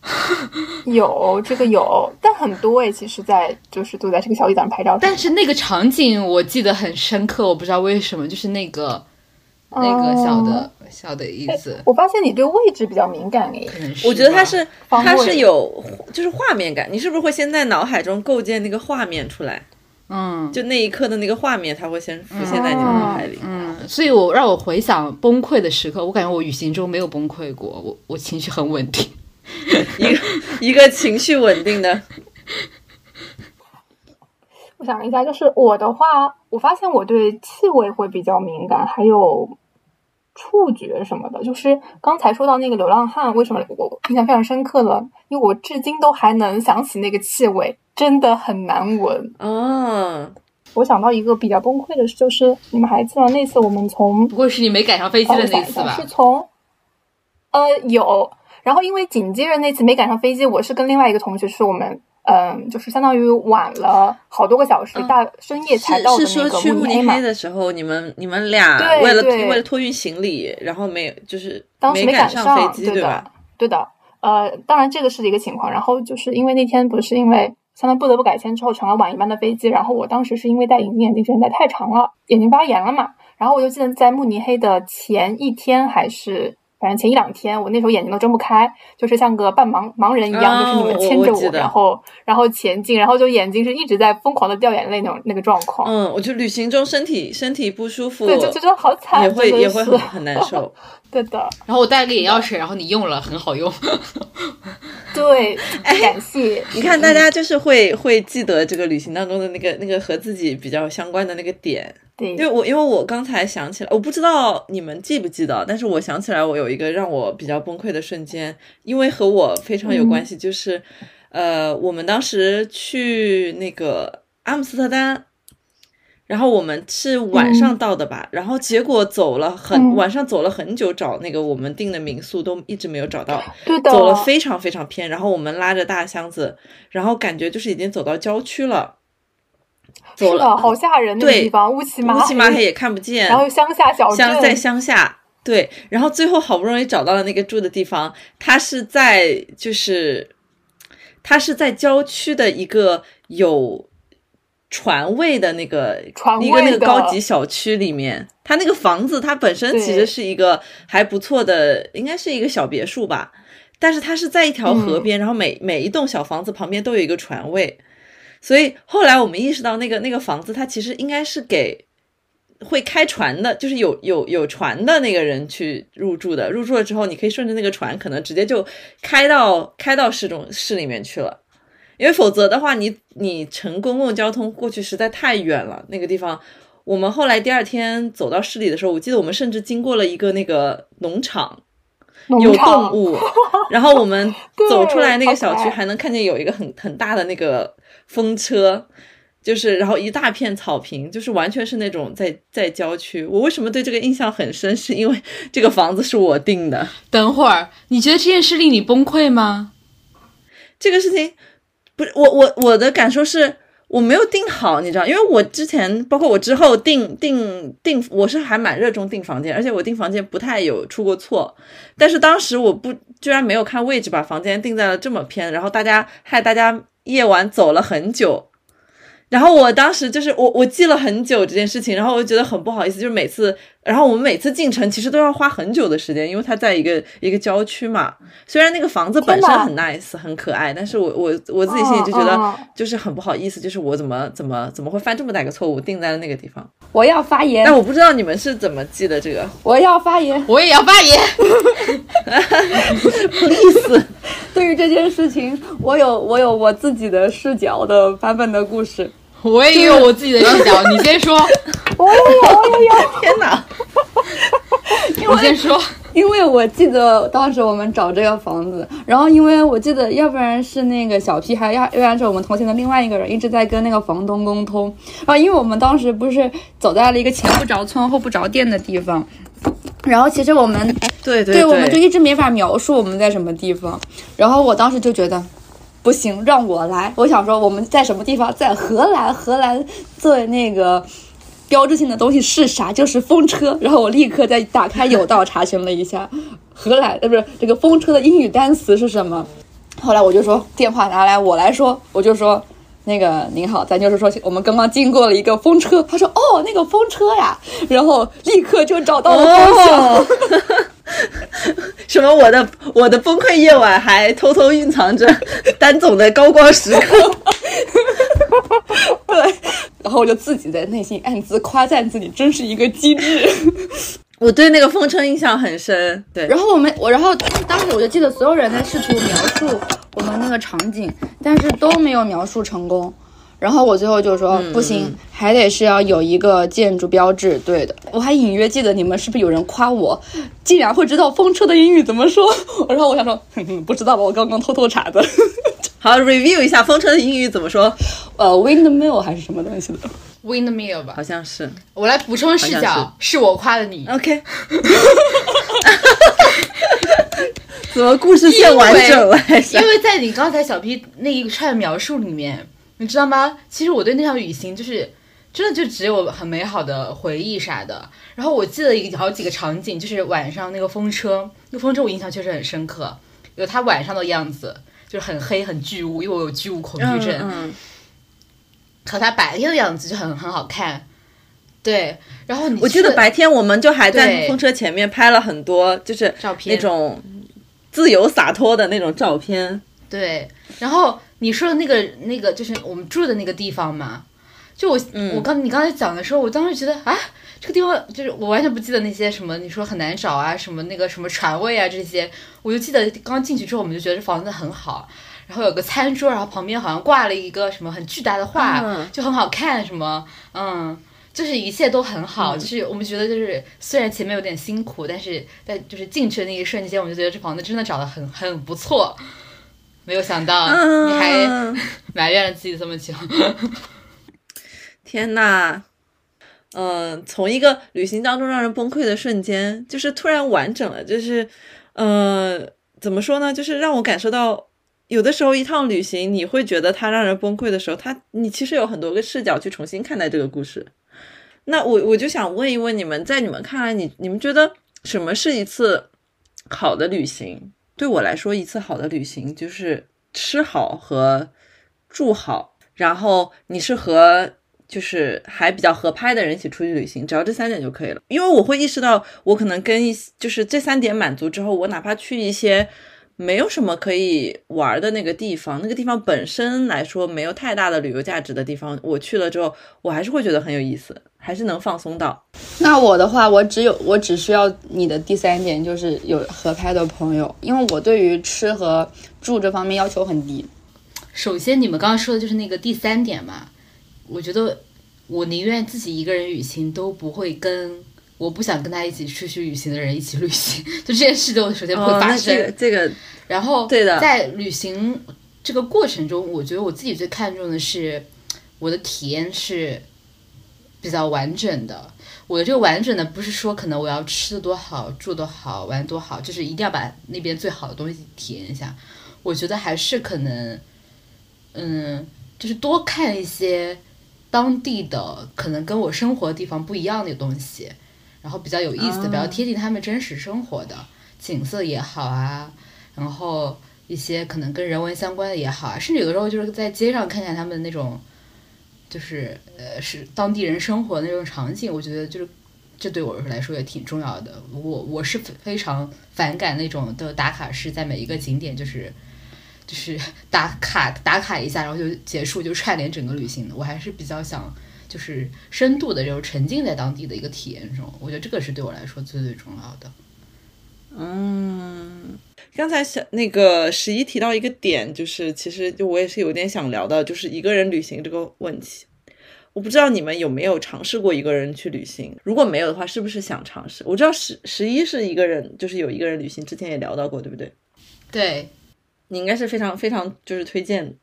<laughs> 有这个有，但很多哎，其实，在就是都在这个小椅子上拍照。但是那个场景我记得很深刻，我不知道为什么，就是那个那个小的小的椅子。我发现你对位置比较敏感哎，我觉得它是它是有就是画面感，你是不是会先在脑海中构建那个画面出来？嗯，就那一刻的那个画面，它会先浮现在你的脑海里。嗯，所以我让我回想崩溃的时刻，我感觉我旅行中没有崩溃过，我我情绪很稳定。<laughs> 一个一个情绪稳定的，我想一下，就是我的话，我发现我对气味会比较敏感，还有触觉什么的。就是刚才说到那个流浪汉，为什么我印象非常深刻了？因为我至今都还能想起那个气味，真的很难闻。嗯，我想到一个比较崩溃的事，就是你们还记得那次我们从不过是你没赶上飞机的那次吧？是从呃有。然后因为紧接着那次没赶上飞机，我是跟另外一个同学，是我们嗯，就是相当于晚了好多个小时，大深夜才到的那个慕尼黑的时候，你们你们俩为了为了托运行李，然后没就是当时没赶上飞机，对吧？对的，呃，当然这个是一个情况。然后就是因为那天不是因为相当于不得不改签之后成了晚一班的飞机，然后我当时是因为戴隐形眼镜时间戴太长了，眼睛发炎了嘛。然后我就记得在慕尼黑的前一天还是。反正前一两天，我那时候眼睛都睁不开，就是像个半盲盲人一样，就是你们牵着我，然后然后前进，然后就眼睛是一直在疯狂的掉眼泪那种那个状况。嗯，我就旅行中身体身体不舒服，对，就就觉得好惨，也会也会很很难受。<laughs> 对的。然后我带了个眼药水，然后你用了，很好用。<laughs> 对，感谢。你看，大家就是会会记得这个旅行当中的那个那个和自己比较相关的那个点。对，因为我因为我刚才想起来，我不知道你们记不记得，但是我想起来，我有一个让我比较崩溃的瞬间，因为和我非常有关系，就是，呃，我们当时去那个阿姆斯特丹，然后我们是晚上到的吧，然后结果走了很、嗯。晚上走了很久，找那个我们订的民宿都一直没有找到，<laughs> 走了非常非常偏，然后我们拉着大箱子，然后感觉就是已经走到郊区了，走是的，了好吓人那个对地方，乌漆麻乌漆麻黑也看不见，然后乡下小镇，乡在乡下，对，然后最后好不容易找到了那个住的地方，它是在就是它是在郊区的一个有船位的那个船一个那个高级小区里面，它那个房子它本身其实是一个还不错的，应该是一个小别墅吧。但是它是在一条河嗯。边，然后每每一栋小房子旁边都有一个船位，所以后来我们意识到，那个那个房子它其实应该是给会开船的，就是有有有船的那个人去入住的。入住了之后，你可以顺着那个船，可能直接就开到开到市中市里面去了。因为否则的话，你你乘公共交通过去实在太远了。那个地方，我们后来第二天走到市里的时候，我记得我们甚至经过了一个那个农场，有动物，<laughs> 然后我们走出来那个小区，还能看见有一个很很大的那个风车，就是然后一大片草坪，就是完全是那种在在郊区。我为什么对这个印象很深？是因为这个房子是我订的，等会儿，你觉得这件事令你崩溃吗？这个事情不是我我我的感受是。我没有订好，你知道，因为我之前包括我之后订订订，我是还蛮热衷订房间，而且我订房间不太有出过错。但是当时我不居然没有看位置，把房间定在了这么偏，然后大家害大家夜晚走了很久。然后我当时就是我我记了很久这件事情，然后我就觉得很不好意思，就是每次，然后我们每次进城其实都要花很久的时间，因为它在一个一个郊区嘛。虽然那个房子本身很 nice 很可爱，但是我我我自己心里就觉得就是很不好意思，就是我怎么怎么怎么会犯这么大一个错误，定在了那个地方。我要发言但，我不知道你们是怎么记的这个。我要发言。我也要发言。<laughs> 意思对于这件事情，我有我有我自己的视角的版本的故事。我也有我自己的视角，你先说，我也有，我也有。天哪！<laughs> 你先说。因为我记得当时我们找这个房子，然后因为我记得，要不然是那个小 P，还要要不然是我们同行的另外一个人一直在跟那个房东沟通。然后因为我们当时不是走在了一个前不着村后不着店的地方，然后其实我们对对对，我们就一直没法描述我们在什么地方。然后我当时就觉得，不行，让我来。我想说我们在什么地方，在荷兰，荷兰最那个标志性的东西是啥？就是风车。然后我立刻在打开有道查询了一下，<laughs> 荷兰呃不是这个风车的英语单词是什么。<laughs> 后来我就说电话拿来，我来说，我就说。那个您好，咱就是说，我们刚刚经过了一个风车。他说：“哦，那个风车呀。”然后立刻就找到了方向。<laughs> 什么？我的我的崩溃夜晚还偷偷蕴藏着 <laughs> 丹总的高光时刻。<laughs> 对，然后我就自己在内心暗自夸赞自己，真是一个机智。<laughs> 我对那个风车印象很深。对，然后我们我，然后当时我就记得所有人在试图描述我们那个场景，但是都没有描述成功。然后我最后就说、不行，还得是要有一个建筑标志。对的，我还隐约记得你们是不是有人夸我，竟然会知道风车的英语怎么说？<laughs> 然后我想说，哼哼，不知道吧？我刚刚偷偷查的。<laughs> 好，review 一下风车的英语怎么说？呃，windmill 还是什么东西的？Windmill 吧好，像是。我来补充视角，是我夸的你。OK。<laughs> 怎么故事线完整了？因为在你刚才小 P 那一串描述里面，你知道吗？其实我对那趟旅行就是真的就只有很美好的回忆啥的。然后我记得一个好几个场景，就是晚上那个风车，那个风车我印象确实很深刻，有它晚上的样子，就是很黑很巨物，因为我有巨物恐惧症。嗯和它白天的样子就很很好看。对，然后你我记得白天我们就还在风车前面拍了很多，就是照片那种自由洒脱的那种照片。对，然后你说的那个那个就是我们住的那个地方嘛，就我、嗯我刚你刚才讲的时候，我当时觉得啊，这个地方就是我完全不记得那些什么你说很难找啊，什么那个什么船位啊这些，我就记得刚进去之后我们就觉得这房子很好，然后有个餐桌，然后旁边好像挂了一个什么很巨大的画，嗯就很好看，什么嗯。就是一切都很好，嗯就是我们觉得就是虽然前面有点辛苦，但是在就是进去的那一瞬间，我们就觉得这房子真的找的很很不错。没有想到嗯你还埋怨了自己这么久，天呐，嗯，从一个旅行当中让人崩溃的瞬间，就是突然完整了，就是，呃，怎么说呢？就是让我感受到，有的时候一趟旅行，你会觉得它让人崩溃的时候，它你其实有很多个视角去重新看待这个故事。那我我就想问一问你们，在你们看来，你你们觉得什么是一次好的旅行？对我来说，一次好的旅行就是吃好和住好，然后你是和就是还比较合拍的人一起出去旅行，只要这三点就可以了。因为我会意识到，我可能跟一就是这三点满足之后，我哪怕去一些没有什么可以玩的那个地方，那个地方本身来说没有太大的旅游价值的地方，我去了之后，我还是会觉得很有意思，还是能放松到。那我的话，我只有我只需要你的第三点，就是有合拍的朋友，因为我对于吃和住这方面要求很低。首先，你们刚刚说的就是那个第三点嘛，我觉得我宁愿自己一个人旅行，都不会跟我不想跟他一起出去旅行的人一起旅行。<laughs> 就这件事情，首先不会哦，发生。那这个这个然后，对的在旅行这个过程中，我觉得我自己最看重的是我的体验是比较完整的。我的这个完整的不是说可能我要吃的多好、住的好、玩多好，就是一定要把那边最好的东西体验一下。我觉得还是可能，嗯，就是多看一些当地的可能跟我生活的地方不一样的东西，然后比较有意思的、比较贴近他们真实生活的景色也好啊，然后一些可能跟人文相关的也好啊，甚至有的时候就是在街上看看他们那种，就是呃是当地人生活的那种场景，我觉得就是这对我来说也挺重要的。我我是非非常反感那种的打卡式，在每一个景点就是就是打卡打卡一下，然后就结束，就串联整个旅行的。我还是比较想就是深度的这种沉浸在当地的一个体验中，我觉得这个是对我来说最最重要的。嗯，刚才小那个十一提到一个点，就是其实就我也是有点想聊的，就是一个人旅行这个问题。我不知道你们有没有尝试过一个人去旅行，如果没有的话，是不是想尝试？我知道十十一是一个人，就是有一个人旅行，之前也聊到过，对不对？对，你应该是非常非常就是推荐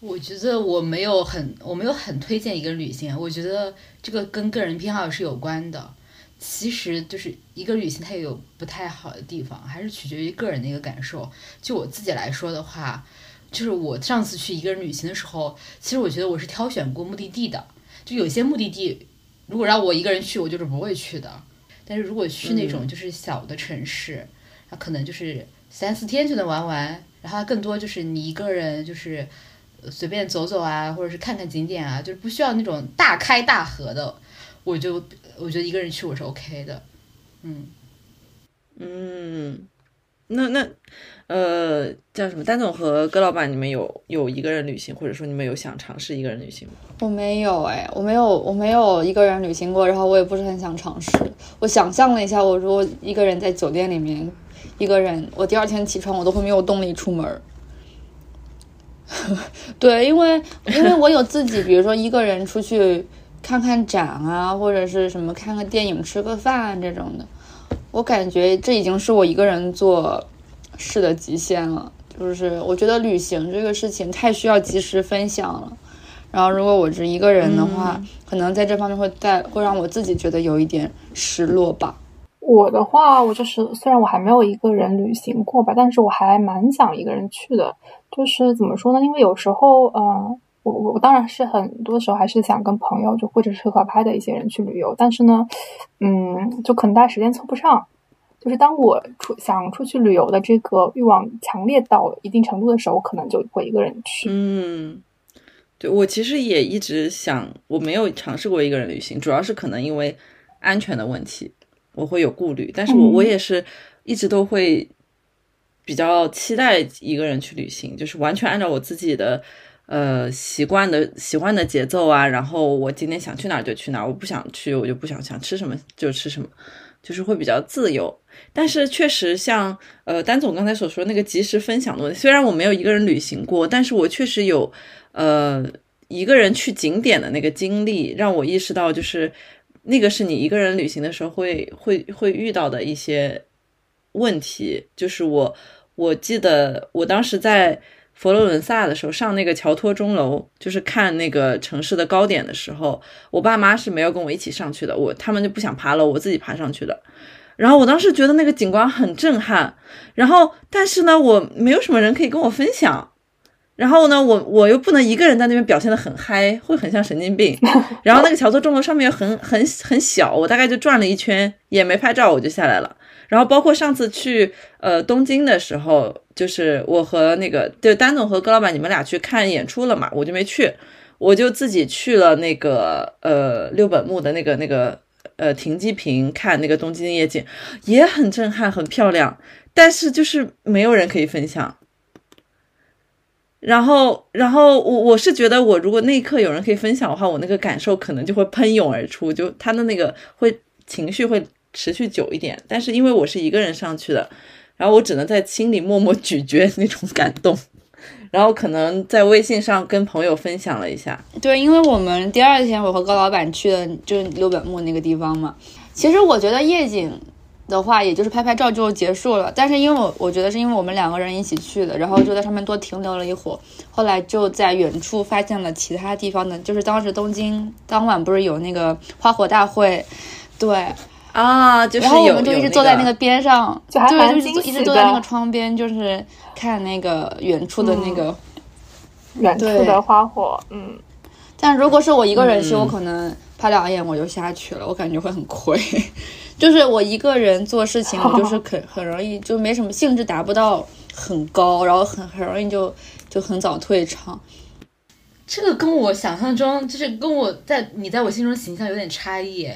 我觉得我没有很我没有很推荐一个人旅行，我觉得这个跟个人偏好是有关的。其实就是一个旅行，它也有不太好的地方，还是取决于个人的一个感受。就我自己来说的话，就是我上次去一个人旅行的时候，其实我觉得我是挑选过目的地的。就有些目的地，如果让我一个人去，我就是不会去的。但是如果去那种就是小的城市，它可能就是三四天就能玩完，然后更多就是你一个人就是呃随便走走啊，或者是看看景点啊，就是不需要那种大开大合的。我就我觉得一个人去我是 OK 的，嗯，嗯，那那呃叫什么？丹总和葛老板，你们有有一个人旅行，或者说你们有想尝试一个人旅行吗？我没有哎，我没有，我没有一个人旅行过，然后我也不是很想尝试。我想象了一下，我如果一个人在酒店里面，一个人，我第二天起床我都会没有动力出门儿。<laughs> 对，因为因为我有自己，比如说一个人出去看看展啊，或者是什么看个电影、吃个饭这种的，我感觉这已经是我一个人做事的极限了。就是我觉得旅行这个事情太需要及时分享了。然后，如果我是一个人的话，可能在这方面会带会让我自己觉得有一点失落吧。我的话，我就是虽然我还没有一个人旅行过吧，但是我还蛮想一个人去的。就是怎么说呢？因为有时候，呃，我我我当然是很多时候还是想跟朋友，就或者是合拍的一些人去旅游。但是呢，嗯，就可能大家时间凑不上。就是当我出想出去旅游的这个欲望强烈到一定程度的时候，我可能就会一个人去。嗯，对我其实也一直想，我没有尝试过一个人旅行，主要是可能因为安全的问题，我会有顾虑。但是我嗯我也是一直都会比较期待一个人去旅行，就是完全按照我自己的呃习惯的习惯的节奏啊，然后我今天想去哪儿就去哪儿，我不想去我就不想想吃什么就吃什么，就是会比较自由。但是确实像呃丹总刚才所说那个及时分享的问题，虽然我没有一个人旅行过，但是我确实有呃一个人去景点的那个经历，让我意识到就是那个是你一个人旅行的时候会会会遇到的一些问题。就是我我记得我当时在佛罗伦萨的时候，上那个乔托钟楼，就是看那个城市的高点的时候，我爸妈是没有跟我一起上去的，我他们就不想爬楼，我自己爬上去的。然后我当时觉得那个景观很震撼，然后但是呢，我没有什么人可以跟我分享，然后呢，我我又不能一个人在那边表现的很嗨，会很像神经病。<laughs> 然后那个乔托钟楼上面很很很小，我大概就转了一圈，也没拍照，我就下来了。然后包括上次去呃东京的时候，就是我和那个就丹总和戈老板你们俩去看演出了嘛，我就没去，我就自己去了那个呃六本木的那个那个呃停机坪看那个东京夜景，也很震撼，很漂亮，但是就是没有人可以分享。然后，然后我我是觉得，我如果那一刻有人可以分享的话，我那个感受可能就会喷涌而出，就他的那个会情绪会。持续久一点，但是因为我是一个人上去的，然后我只能在心里默默咀嚼那种感动，然后可能在微信上跟朋友分享了一下。对，因为我们第二天我和高老板去的就是六本木那个地方嘛。其实我觉得夜景的话，也就是拍拍照就结束了。但是因为我我觉得是因为我们两个人一起去的，然后就在上面多停留了一会儿。后来就在远处发现了其他地方的，就是当时东京当晚不是有那个花火大会，对。啊，就是然后我们就一直坐在那个边上，就一直一直坐在那个窗边，就是看那个远处的那个远处的花火。嗯，但如果是我一个人去，我可能拍两眼我就下去了，我感觉会很亏。<laughs> 就是我一个人做事情，我就是很很容易就没什么兴致，达不到很高，然后很很容易就就很早退场。这个跟我想象中，就是跟我在你在我心中形象有点差异。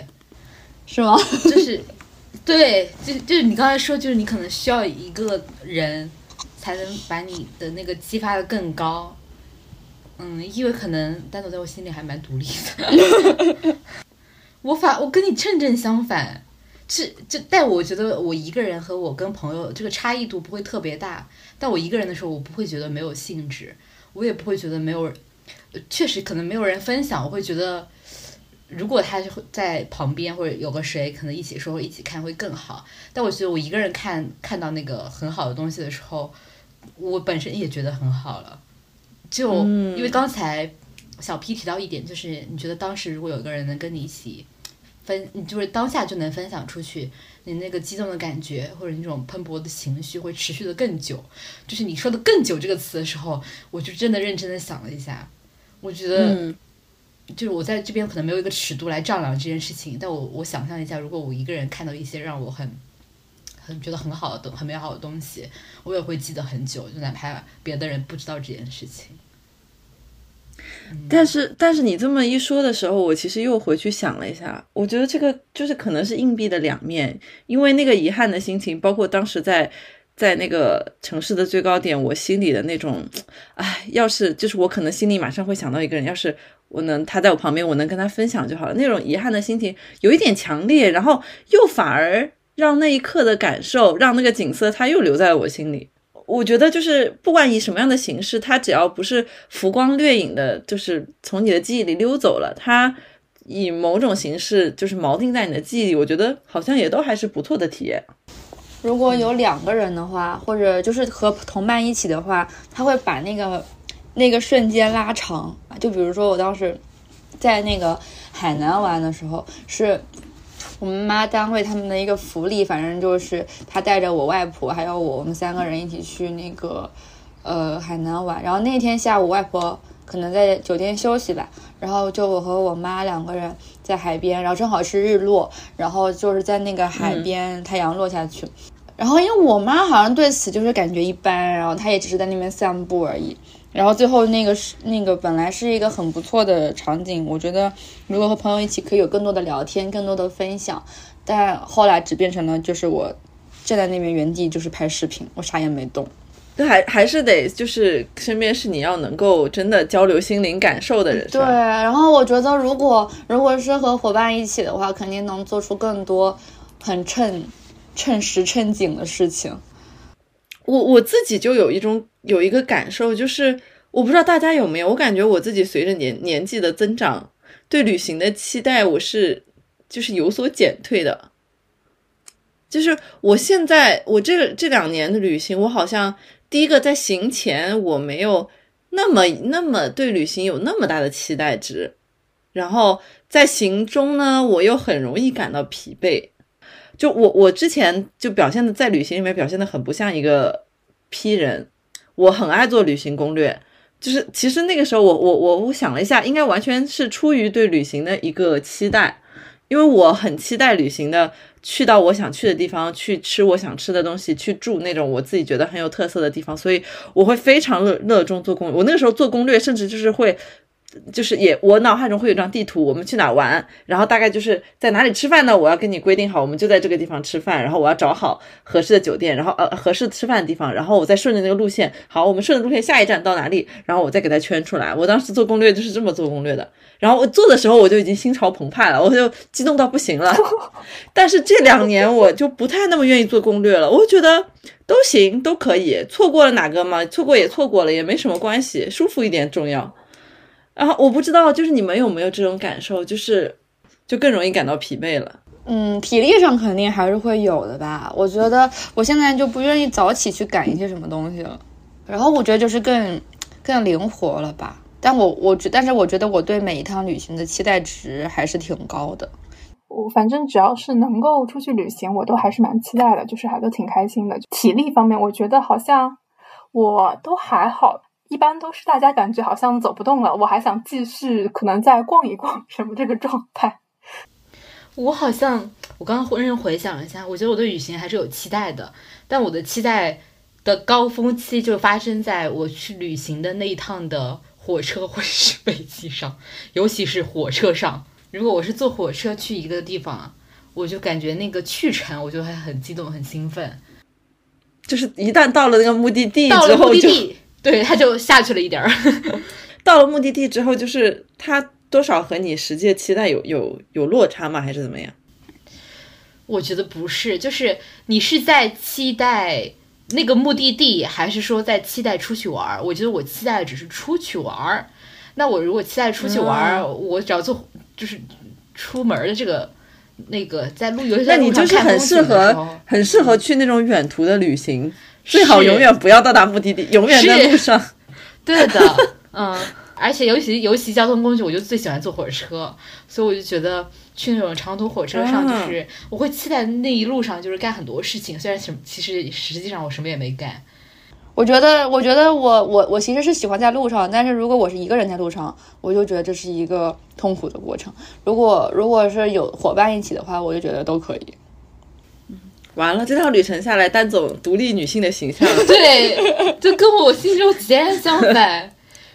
是吗？就是，<laughs> 对，就就是你刚才说，就是你可能需要一个人，才能把你的那个激发的更高。嗯，因为可能单独在我心里还蛮独立的。<laughs> <laughs> 我反我跟你正正相反，是就但我觉得我一个人和我跟朋友这个差异度不会特别大。但我一个人的时候，我不会觉得没有兴致，我也不会觉得没有，确实可能没有人分享，我会觉得。如果他在旁边或者有个谁，可能一起说一起看会更好。但我觉得我一个人看看到那个很好的东西的时候，我本身也觉得很好了。就因为刚才小 P 提到一点，就是你觉得当时如果有一个人能跟你一起分，你就是当下就能分享出去，你那个激动的感觉或者那种喷薄的情绪会持续的更久。就是你说的“更久”这个词的时候，我就真的认真的想了一下，我觉得。就是我在这边可能没有一个尺度来丈量这件事情，但我我想象一下，如果我一个人看到一些让我很很觉得很好的很美好的东西，我也会记得很久，就哪怕别的人不知道这件事情。但是但是你这么一说的时候，我其实又回去想了一下，我觉得这个就是可能是硬币的两面，因为那个遗憾的心情，包括当时在。在那个城市的最高点，我心里的那种，哎，要是就是我可能心里马上会想到一个人，要是我能他在我旁边，我能跟他分享就好了。那种遗憾的心情有一点强烈，然后又反而让那一刻的感受，让那个景色，它又留在了我心里。我觉得就是不管以什么样的形式，它只要不是浮光掠影的，就是从你的记忆里溜走了，它以某种形式就是锚定在你的记忆里，我觉得好像也都还是不错的体验。如果有两个人的话，或者就是和同伴一起的话，他会把那个那个瞬间拉长。就比如说我当时在那个海南玩的时候，是我们妈单位他们的一个福利，反正就是她带着我外婆还有我，我们三个人一起去那个呃海南玩。然后那天下午，外婆可能在酒店休息吧，然后就我和我妈两个人在海边，然后正好是日落，然后就是在那个海边太阳落下去。然后，因为我妈好像对此就是感觉一般，然后她也只是在那边散步而已。然后最后那个是那个本来是一个很不错的场景，我觉得如果和朋友一起可以有更多的聊天，更多的分享。但后来只变成了就是我站在那边原地就是拍视频，我啥也没动。对，还还是得就是身边是你要能够真的交流心灵感受的人。对，然后我觉得如果如果是和伙伴一起的话，肯定能做出更多很衬。趁时趁景的事情，我我自己就有一种有一个感受，就是我不知道大家有没有，我感觉我自己随着年年纪的增长，对旅行的期待我是就是有所减退的。就是我现在我这这两年的旅行，我好像第一个在行前我没有那么那么对旅行有那么大的期待值，然后在行中呢，我又很容易感到疲惫。就我我之前就表现的在旅行里面表现的很不像一个 P 人，我很爱做旅行攻略。就是其实那个时候我我我我想了一下，应该完全是出于对旅行的一个期待，因为我很期待旅行的去到我想去的地方，去吃我想吃的东西，去住那种我自己觉得很有特色的地方，所以我会非常热热衷做攻略。我那个时候做攻略，甚至就是会。就是也，我脑海中会有张地图，我们去哪玩，然后大概就是在哪里吃饭呢？我要跟你规定好，我们就在这个地方吃饭，然后我要找好合适的酒店，然后呃合适吃饭的地方，然后我再顺着那个路线，好，我们顺着路线下一站到哪里，然后我再给它圈出来。我当时做攻略就是这么做攻略的，然后我做的时候我就已经心潮澎湃了，我就激动到不行了。<laughs> 但是这两年我就不太那么愿意做攻略了，我觉得都行都可以，错过了哪个嘛，错过也错过了，也没什么关系，舒服一点重要。然后我不知道，就是你们有没有这种感受，就是就更容易感到疲惫了。嗯，体力上肯定还是会有的吧。我觉得我现在就不愿意早起去赶一些什么东西了。然后我觉得就是更更灵活了吧。但我我觉，但是我觉得我对每一趟旅行的期待值还是挺高的。我反正只要是能够出去旅行，我都还是蛮期待的，就是还都挺开心的。体力方面，我觉得好像我都还好。一般都是大家感觉好像走不动了，我还想继续，可能再逛一逛 <laughs> 什么这个状态。我好像我刚刚认真回想了一下，我觉得我对旅行还是有期待的，但我的期待的高峰期就发生在我去旅行的那一趟的火车或者是飞机上，尤其是火车上。如果我是坐火车去一个地方，我就感觉那个去程我就会很激动、很兴奋。就是一旦到了那个目的地之后就。<laughs> 对，他就下去了一点儿。<laughs> 到了目的地之后，就是他多少和你实际的期待有有有落差吗？还是怎么样？我觉得不是，就是你是在期待那个目的地，还是说在期待出去玩儿？我觉得我期待的只是出去玩儿。那我如果期待出去玩儿，我只要做就是出门的这个那个在路游，那你就是很适合很适合去那种远途的旅行。最好永远不要到达目的地，永远在路上。<laughs> 对的，嗯，而且尤其尤其交通工具，我就最喜欢坐火车，所以我就觉得去那种长途火车上，就是我会期待那一路上就是干很多事情，虽然什其实实际上我什么也没干。我觉得，我觉得我我我其实是喜欢在路上，但是如果我是一个人在路上，我就觉得这是一个痛苦的过程。如果如果是有伙伴一起的话，我就觉得都可以。完了，这趟旅程下来，单总独立女性的形象，<laughs> 对，就跟我心中截然相反。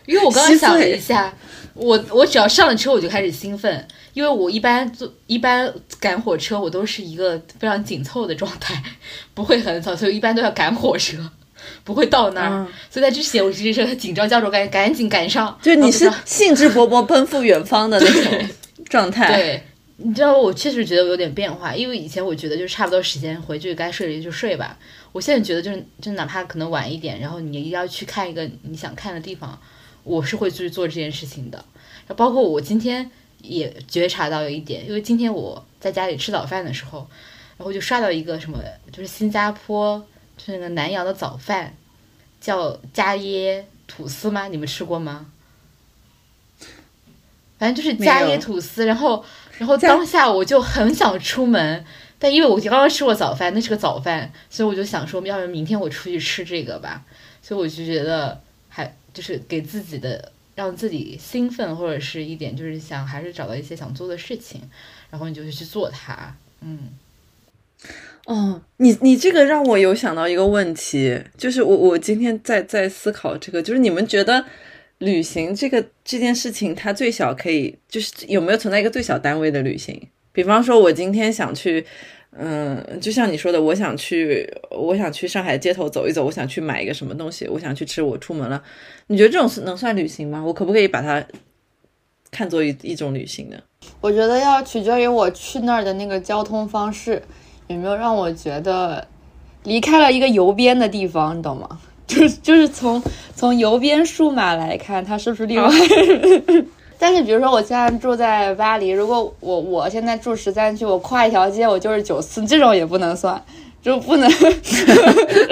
因为我刚刚想了一下，我我只要上了车，我就开始兴奋，因为我一般坐一般赶火车，我都是一个非常紧凑的状态，不会很早，所以一般都要赶火车，不会到那儿。所以在之前，我其实是紧张焦灼，赶赶紧赶上。就你是兴致勃勃奔赴远方的那种 <laughs> 状态。对。你知道，我确实觉得有点变化，因为以前我觉得就差不多时间回去该睡就睡吧。我现在觉得就是，就哪怕可能晚一点，然后你要去看一个你想看的地方，我是会去做这件事情的。包括我今天也觉察到有一点，因为今天我在家里吃早饭的时候，然后就刷到一个什么，就是新加坡就那个南洋的早饭，叫加椰吐司吗？你们吃过吗？反正就是加椰吐司，然后。然后当下我就很想出门，但因为我刚刚吃过早饭，那是个早饭，所以我就想说，要不然明天我出去吃这个吧。所以我就觉得，还就是给自己的让自己兴奋，或者是一点就是想还是找到一些想做的事情，然后你就去做它。嗯，哦，你你这个让我有想到一个问题，就是我我今天在在思考这个，就是你们觉得。旅行这个这件事情，它最小可以就是有没有存在一个最小单位的旅行？比方说，我今天想去，嗯，就像你说的，我想去，我想去上海街头走一走，我想去买一个什么东西，我想去吃，我出门了。你觉得这种能算旅行吗？我可不可以把它看作一一种旅行呢？我觉得要取决于我去那儿的那个交通方式有没有让我觉得离开了一个邮编的地方，你懂吗？<laughs> 就是就是从从邮编数码来看，它是不是另外？<laughs> 但是比如说我现在住在巴黎，如果我我现在住十三区，我跨一条街我就是九四，这种也不能算。就不能 <laughs>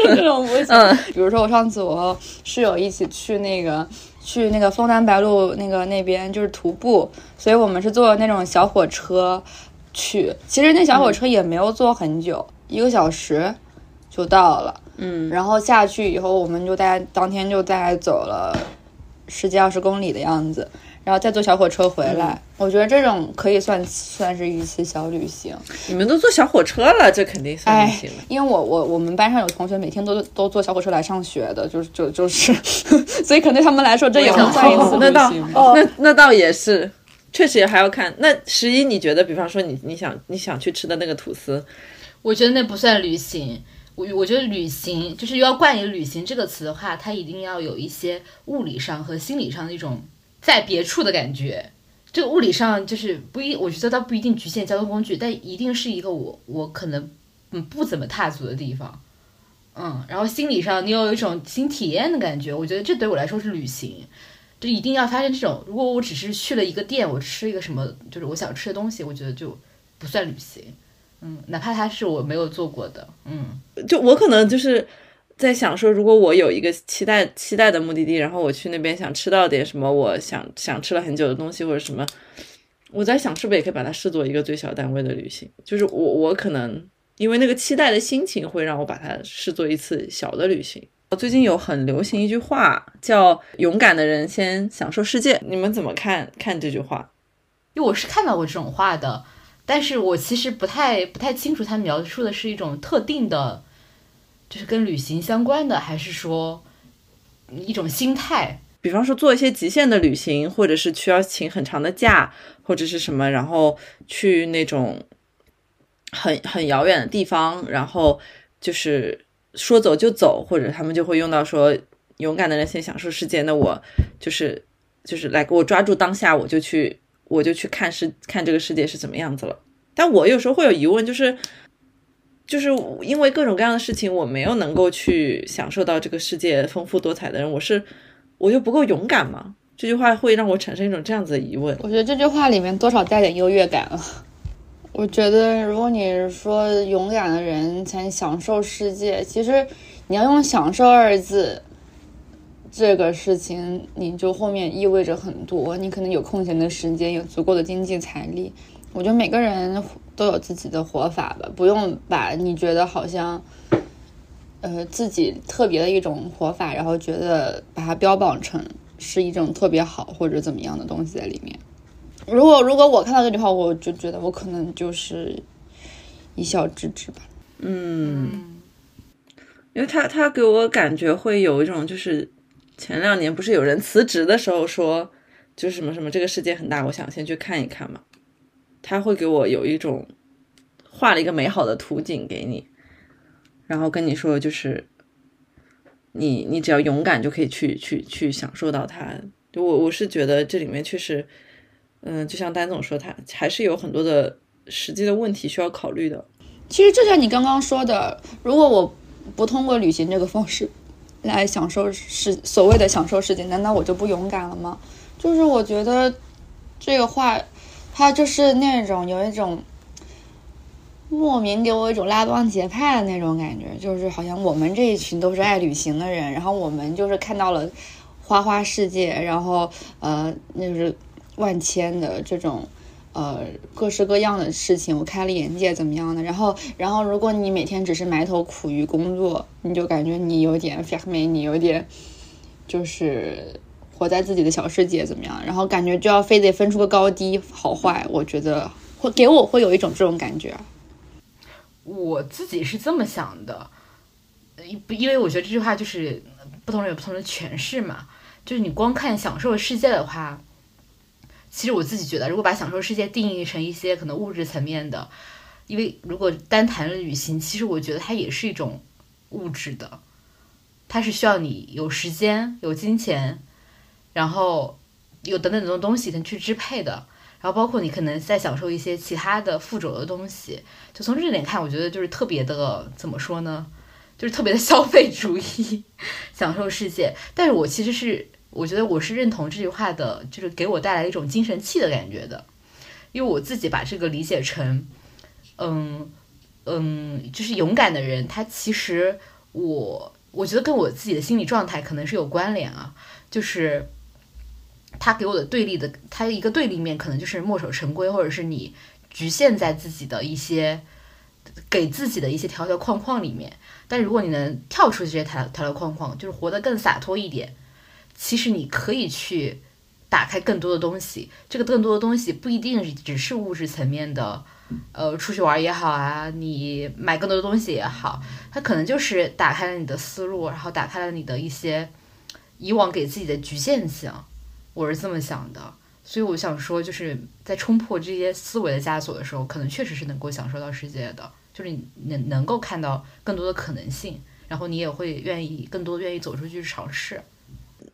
这种不行。嗯比如说我上次我和室友一起去那个去那个枫丹白露那个那边就是徒步，所以我们是坐那种小火车去。其实那小火车也没有坐很久，一个小时就到了。嗯，然后下去以后，我们就大概当天就大概走了十几二十公里的样子，然后再坐小火车回来。我觉得这种可以算算是一次小旅行。你们都坐小火车了，这肯定算旅哎行了。，因为我我我们班上有同学每天都都坐小火车来上学的，就是就就是，<laughs> 所以可能对他们来说这也不算一次旅行吧。哦那那倒也是，确实也还要看。那十一，你觉得，比方说你你想你想去吃的那个吐司，我觉得那不算旅行。我我觉得旅行就是要冠以“旅行”这个词的话，它一定要有一些物理上和心理上的一种在别处的感觉。这个物理上就是不一，我觉得它不一定局限交通工具，但一定是一个我我可能嗯不怎么踏足的地方。嗯，然后心理上你有一种新体验的感觉，我觉得这对我来说是旅行。就一定要发生这种，如果我只是去了一个店，我吃一个什么，就是我想吃的东西，我觉得就不算旅行。嗯，哪怕它是我没有做过的，嗯，就我可能就是在想说，如果我有一个期待期待的目的地，然后我去那边想吃到点什么我想想吃了很久的东西或者什么，我在想是不是也可以把它视作一个最小单位的旅行？就是我我可能因为那个期待的心情会让我把它视作一次小的旅行。最近有很流行一句话叫“勇敢的人先享受世界”，你们怎么看看这句话？因为我是看到过这种话的，但是我其实不太不太清楚他描述的是一种特定的，就是跟旅行相关的，还是说一种心态？比方说做一些极限的旅行，或者是需要请很长的假，或者是什么，然后去那种很很遥远的地方，然后就是说走就走，或者他们就会用到说勇敢的人先享受世界。那我就是就是来给我抓住当下，我就去我就去看世看这个世界是怎么样子了。但我有时候会有疑问，就是就是因为各种各样的事情，我没有能够去享受到这个世界丰富多彩的人，我是我就不够勇敢吗？这句话会让我产生一种这样子的疑问。我觉得这句话里面多少带点优越感了。我觉得，如果你说勇敢的人才享受世界，其实你要用“享受”二字，这个事情你就后面意味着很多。你可能有空闲的时间，有足够的经济财力。我觉得每个人都有自己的活法吧，不用把你觉得好像，呃，自己特别的一种活法，然后觉得把它标榜成是一种特别好或者怎么样的东西在里面。如果如果我看到这句话，我就觉得我可能就是一笑置之吧。嗯，因为他他给我感觉会有一种就是前两年不是有人辞职的时候说，就是什么什么这个世界很大，我想先去看一看嘛。他会给我有一种画了一个美好的图景给你，然后跟你说就是你你只要勇敢就可以去去去享受到它。我我是觉得这里面确实，嗯，就像丹总说，他还是有很多的实际的问题需要考虑的。其实就像你刚刚说的，如果我不通过旅行这个方式来享受世所谓的享受世界，难道我就不勇敢了吗？就是我觉得这个话，它就是那种有一种莫名给我一种拉帮结派的那种感觉，就是好像我们这一群都是爱旅行的人，然后我们就是看到了花花世界，然后呃，那就是万千的这种。呃，各式各样的事情，我开了眼界，怎么样的？然后，然后，如果你每天只是埋头苦于工作，你就感觉你有点 f a k 美，<laughs> 你有点就是活在自己的小世界，怎么样？然后感觉就要非得分出个高低好坏，我觉得会给我会有一种这种感觉。我自己是这么想的，因因为我觉得这句话就是不同人有不同的诠释嘛。就是你光看享受世界的话。其实我自己觉得，如果把享受世界定义成一些可能物质层面的，因为如果单谈旅行，其实我觉得它也是一种物质的，它是需要你有时间、有金钱，然后有等等的东西能去支配的，然后包括你可能在享受一些其他的附着的东西。就从这点看，我觉得就是特别的怎么说呢？就是特别的消费主义，享受世界。但是我其实是。我觉得我是认同这句话的，就是给我带来一种精神气的感觉的，因为我自己把这个理解成，嗯，嗯，就是勇敢的人，他其实我我觉得跟我自己的心理状态可能是有关联啊，就是他给我的对立的，他一个对立面可能就是墨守成规，或者是你局限在自己的一些给自己的一些条条框框里面。但如果你能跳出这些条条条框框，就是活得更洒脱一点，其实你可以去打开更多的东西。这个更多的东西不一定只是物质层面的。呃，出去玩也好啊，你买更多的东西也好，它可能就是打开了你的思路，然后打开了你的一些以往给自己的局限性，我是这么想的。所以我想说，就是在冲破这些思维的枷锁的时候，可能确实是能够享受到世界的，就是你能能够看到更多的可能性，然后你也会愿意更多愿意走出去尝试。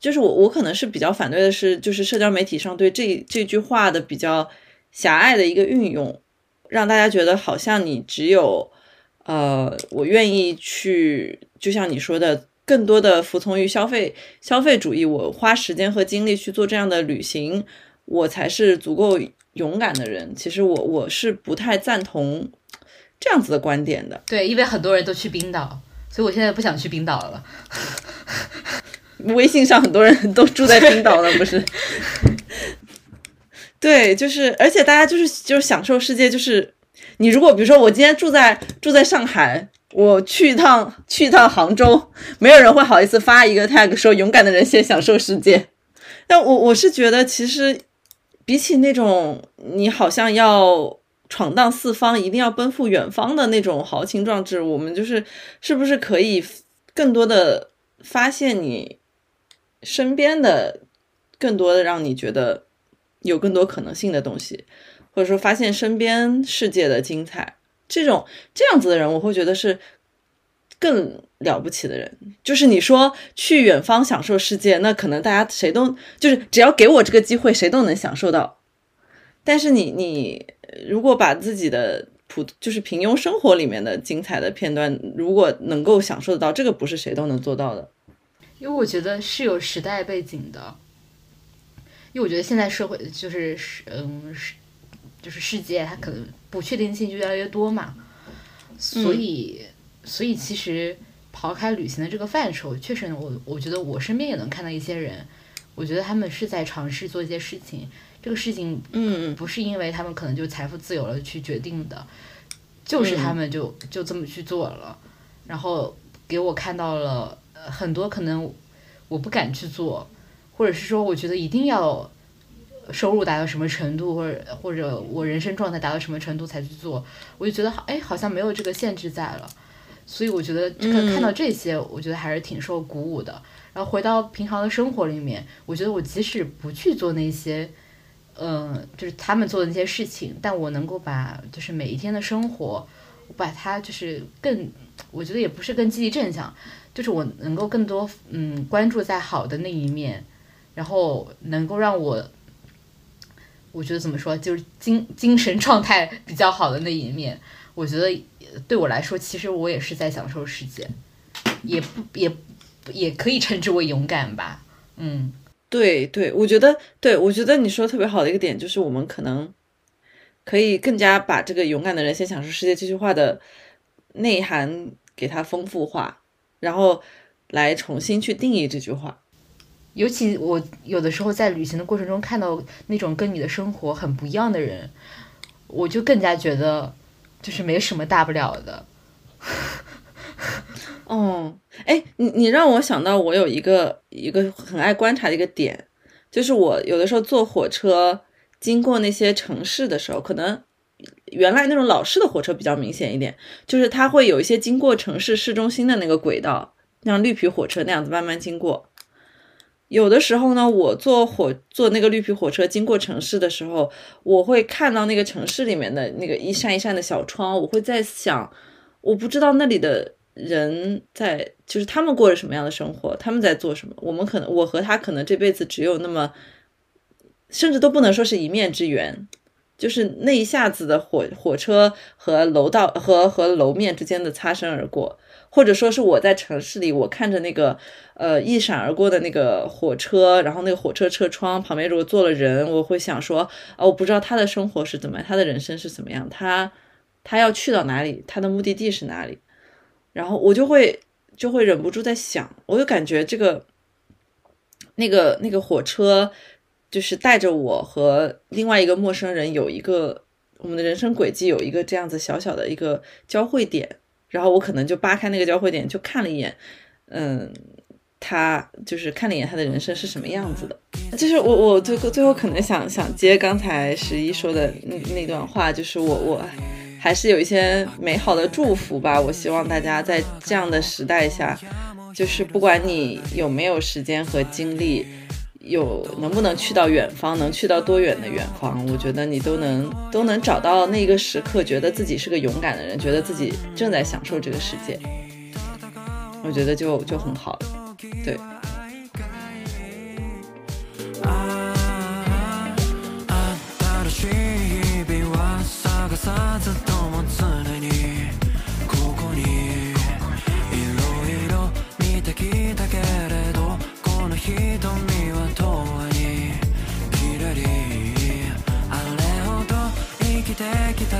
就是我我可能是比较反对的是，就是社交媒体上对这这句话的比较狭隘的一个运用。让大家觉得好像你只有，呃，我愿意去，就像你说的，更多的服从于消费消费主义，我花时间和精力去做这样的旅行，我才是足够勇敢的人。其实我我是不太赞同这样子的观点的。对，因为很多人都去冰岛，所以我现在不想去冰岛了。微信上很多人都住在冰岛了，不是？<laughs> 对，就是，而且大家就是就是享受世界，就是你如果比如说我今天住在住在上海，我去一趟去一趟杭州，没有人会好意思发一个 tag 说勇敢的人先享受世界。但我我是觉得，其实比起那种你好像要闯荡四方，一定要奔赴远方的那种豪情壮志，我们就是是不是可以更多的发现你身边的，更多的让你觉得。有更多可能性的东西，或者说发现身边世界的精彩，这种这样子的人，我会觉得是更了不起的人。就是你说去远方享受世界，那可能大家谁都就是只要给我这个机会，谁都能享受到。但是你你如果把自己的普就是平庸生活里面的精彩的片段，如果能够享受得到，这个不是谁都能做到的。因为我觉得是有时代背景的。因为我觉得现在社会就是是嗯是就是世界它可能不确定性就越来越多嘛，所以所以其实抛开旅行的这个范畴，确实我我觉得我身边也能看到一些人，我觉得他们是在尝试做一些事情，这个事情嗯。不是因为他们可能就财富自由了去决定的，就是他们就就这么去做了，然后给我看到了很多可能我不敢去做。或者是说，我觉得一定要收入达到什么程度，或者或者我人生状态达到什么程度才去做，我就觉得好，哎，好像没有这个限制在了。所以我觉得这个看到这些，我觉得还是挺受鼓舞的。然后回到平常的生活里面，我觉得我即使不去做那些，嗯，就是他们做的那些事情，但我能够把就是每一天的生活，我把它就是更，我觉得也不是更积极正向，就是我能够更多嗯关注在好的那一面。然后能够让我，我觉得怎么说，就是精精神状态 <laughs> 比较好的那一面，我觉得对我来说，其实我也是在享受世界，也不也也可以称之为勇敢吧。嗯，对对，我觉得对，我觉得你说特别好的一个点就是，我们可能可以更加把这个“勇敢的人先享受世界”这句话的内涵给它丰富化，然后来重新去定义这句话。尤其我有的时候在旅行的过程中看到那种跟你的生活很不一样的人，我就更加觉得就是没什么大不了的。<laughs> 哦，哎，你你让我想到我有一个一个很爱观察的一个点，就是我有的时候坐火车经过那些城市的时候，可能原来那种老式的火车比较明显一点，就是它会有一些经过城市市中心的那个轨道，像绿皮火车那样子慢慢经过。有的时候呢，我坐火坐那个绿皮火车经过城市的时候，我会看到那个城市里面的那个一扇一扇的小窗，我会在想，我不知道那里的人在，就是他们过着什么样的生活，他们在做什么。我们可能，我和他可能这辈子只有那么，甚至都不能说是一面之缘，就是那一下子的火火车和楼道和和楼面之间的擦身而过。或者说是我在城市里，我看着那个呃一闪而过的那个火车，然后那个火车车窗旁边如果坐了人，我会想说，哦，我不知道他的生活是怎么样，他的人生是怎么样，他他要去到哪里，他的目的地是哪里，然后我就会就会忍不住在想，我就感觉这个那个那个火车就是带着我和另外一个陌生人有一个我们的人生轨迹有一个这样子小小的一个交汇点，然后我可能就扒开那个交汇点就看了一眼，嗯。他就是看了一眼他的人生是什么样子的，就是我我最后最后可能想想接刚才十一说的那那段话，就是我我还是有一些美好的祝福吧。我希望大家在这样的时代下，就是不管你有没有时间和精力，有能不能去到远方，能去到多远的远方，我觉得你都能都能找到那个时刻，觉得自己是个勇敢的人，觉得自己正在享受这个世界，我觉得就就很好了。对。本当にきれりあれほど生きてきた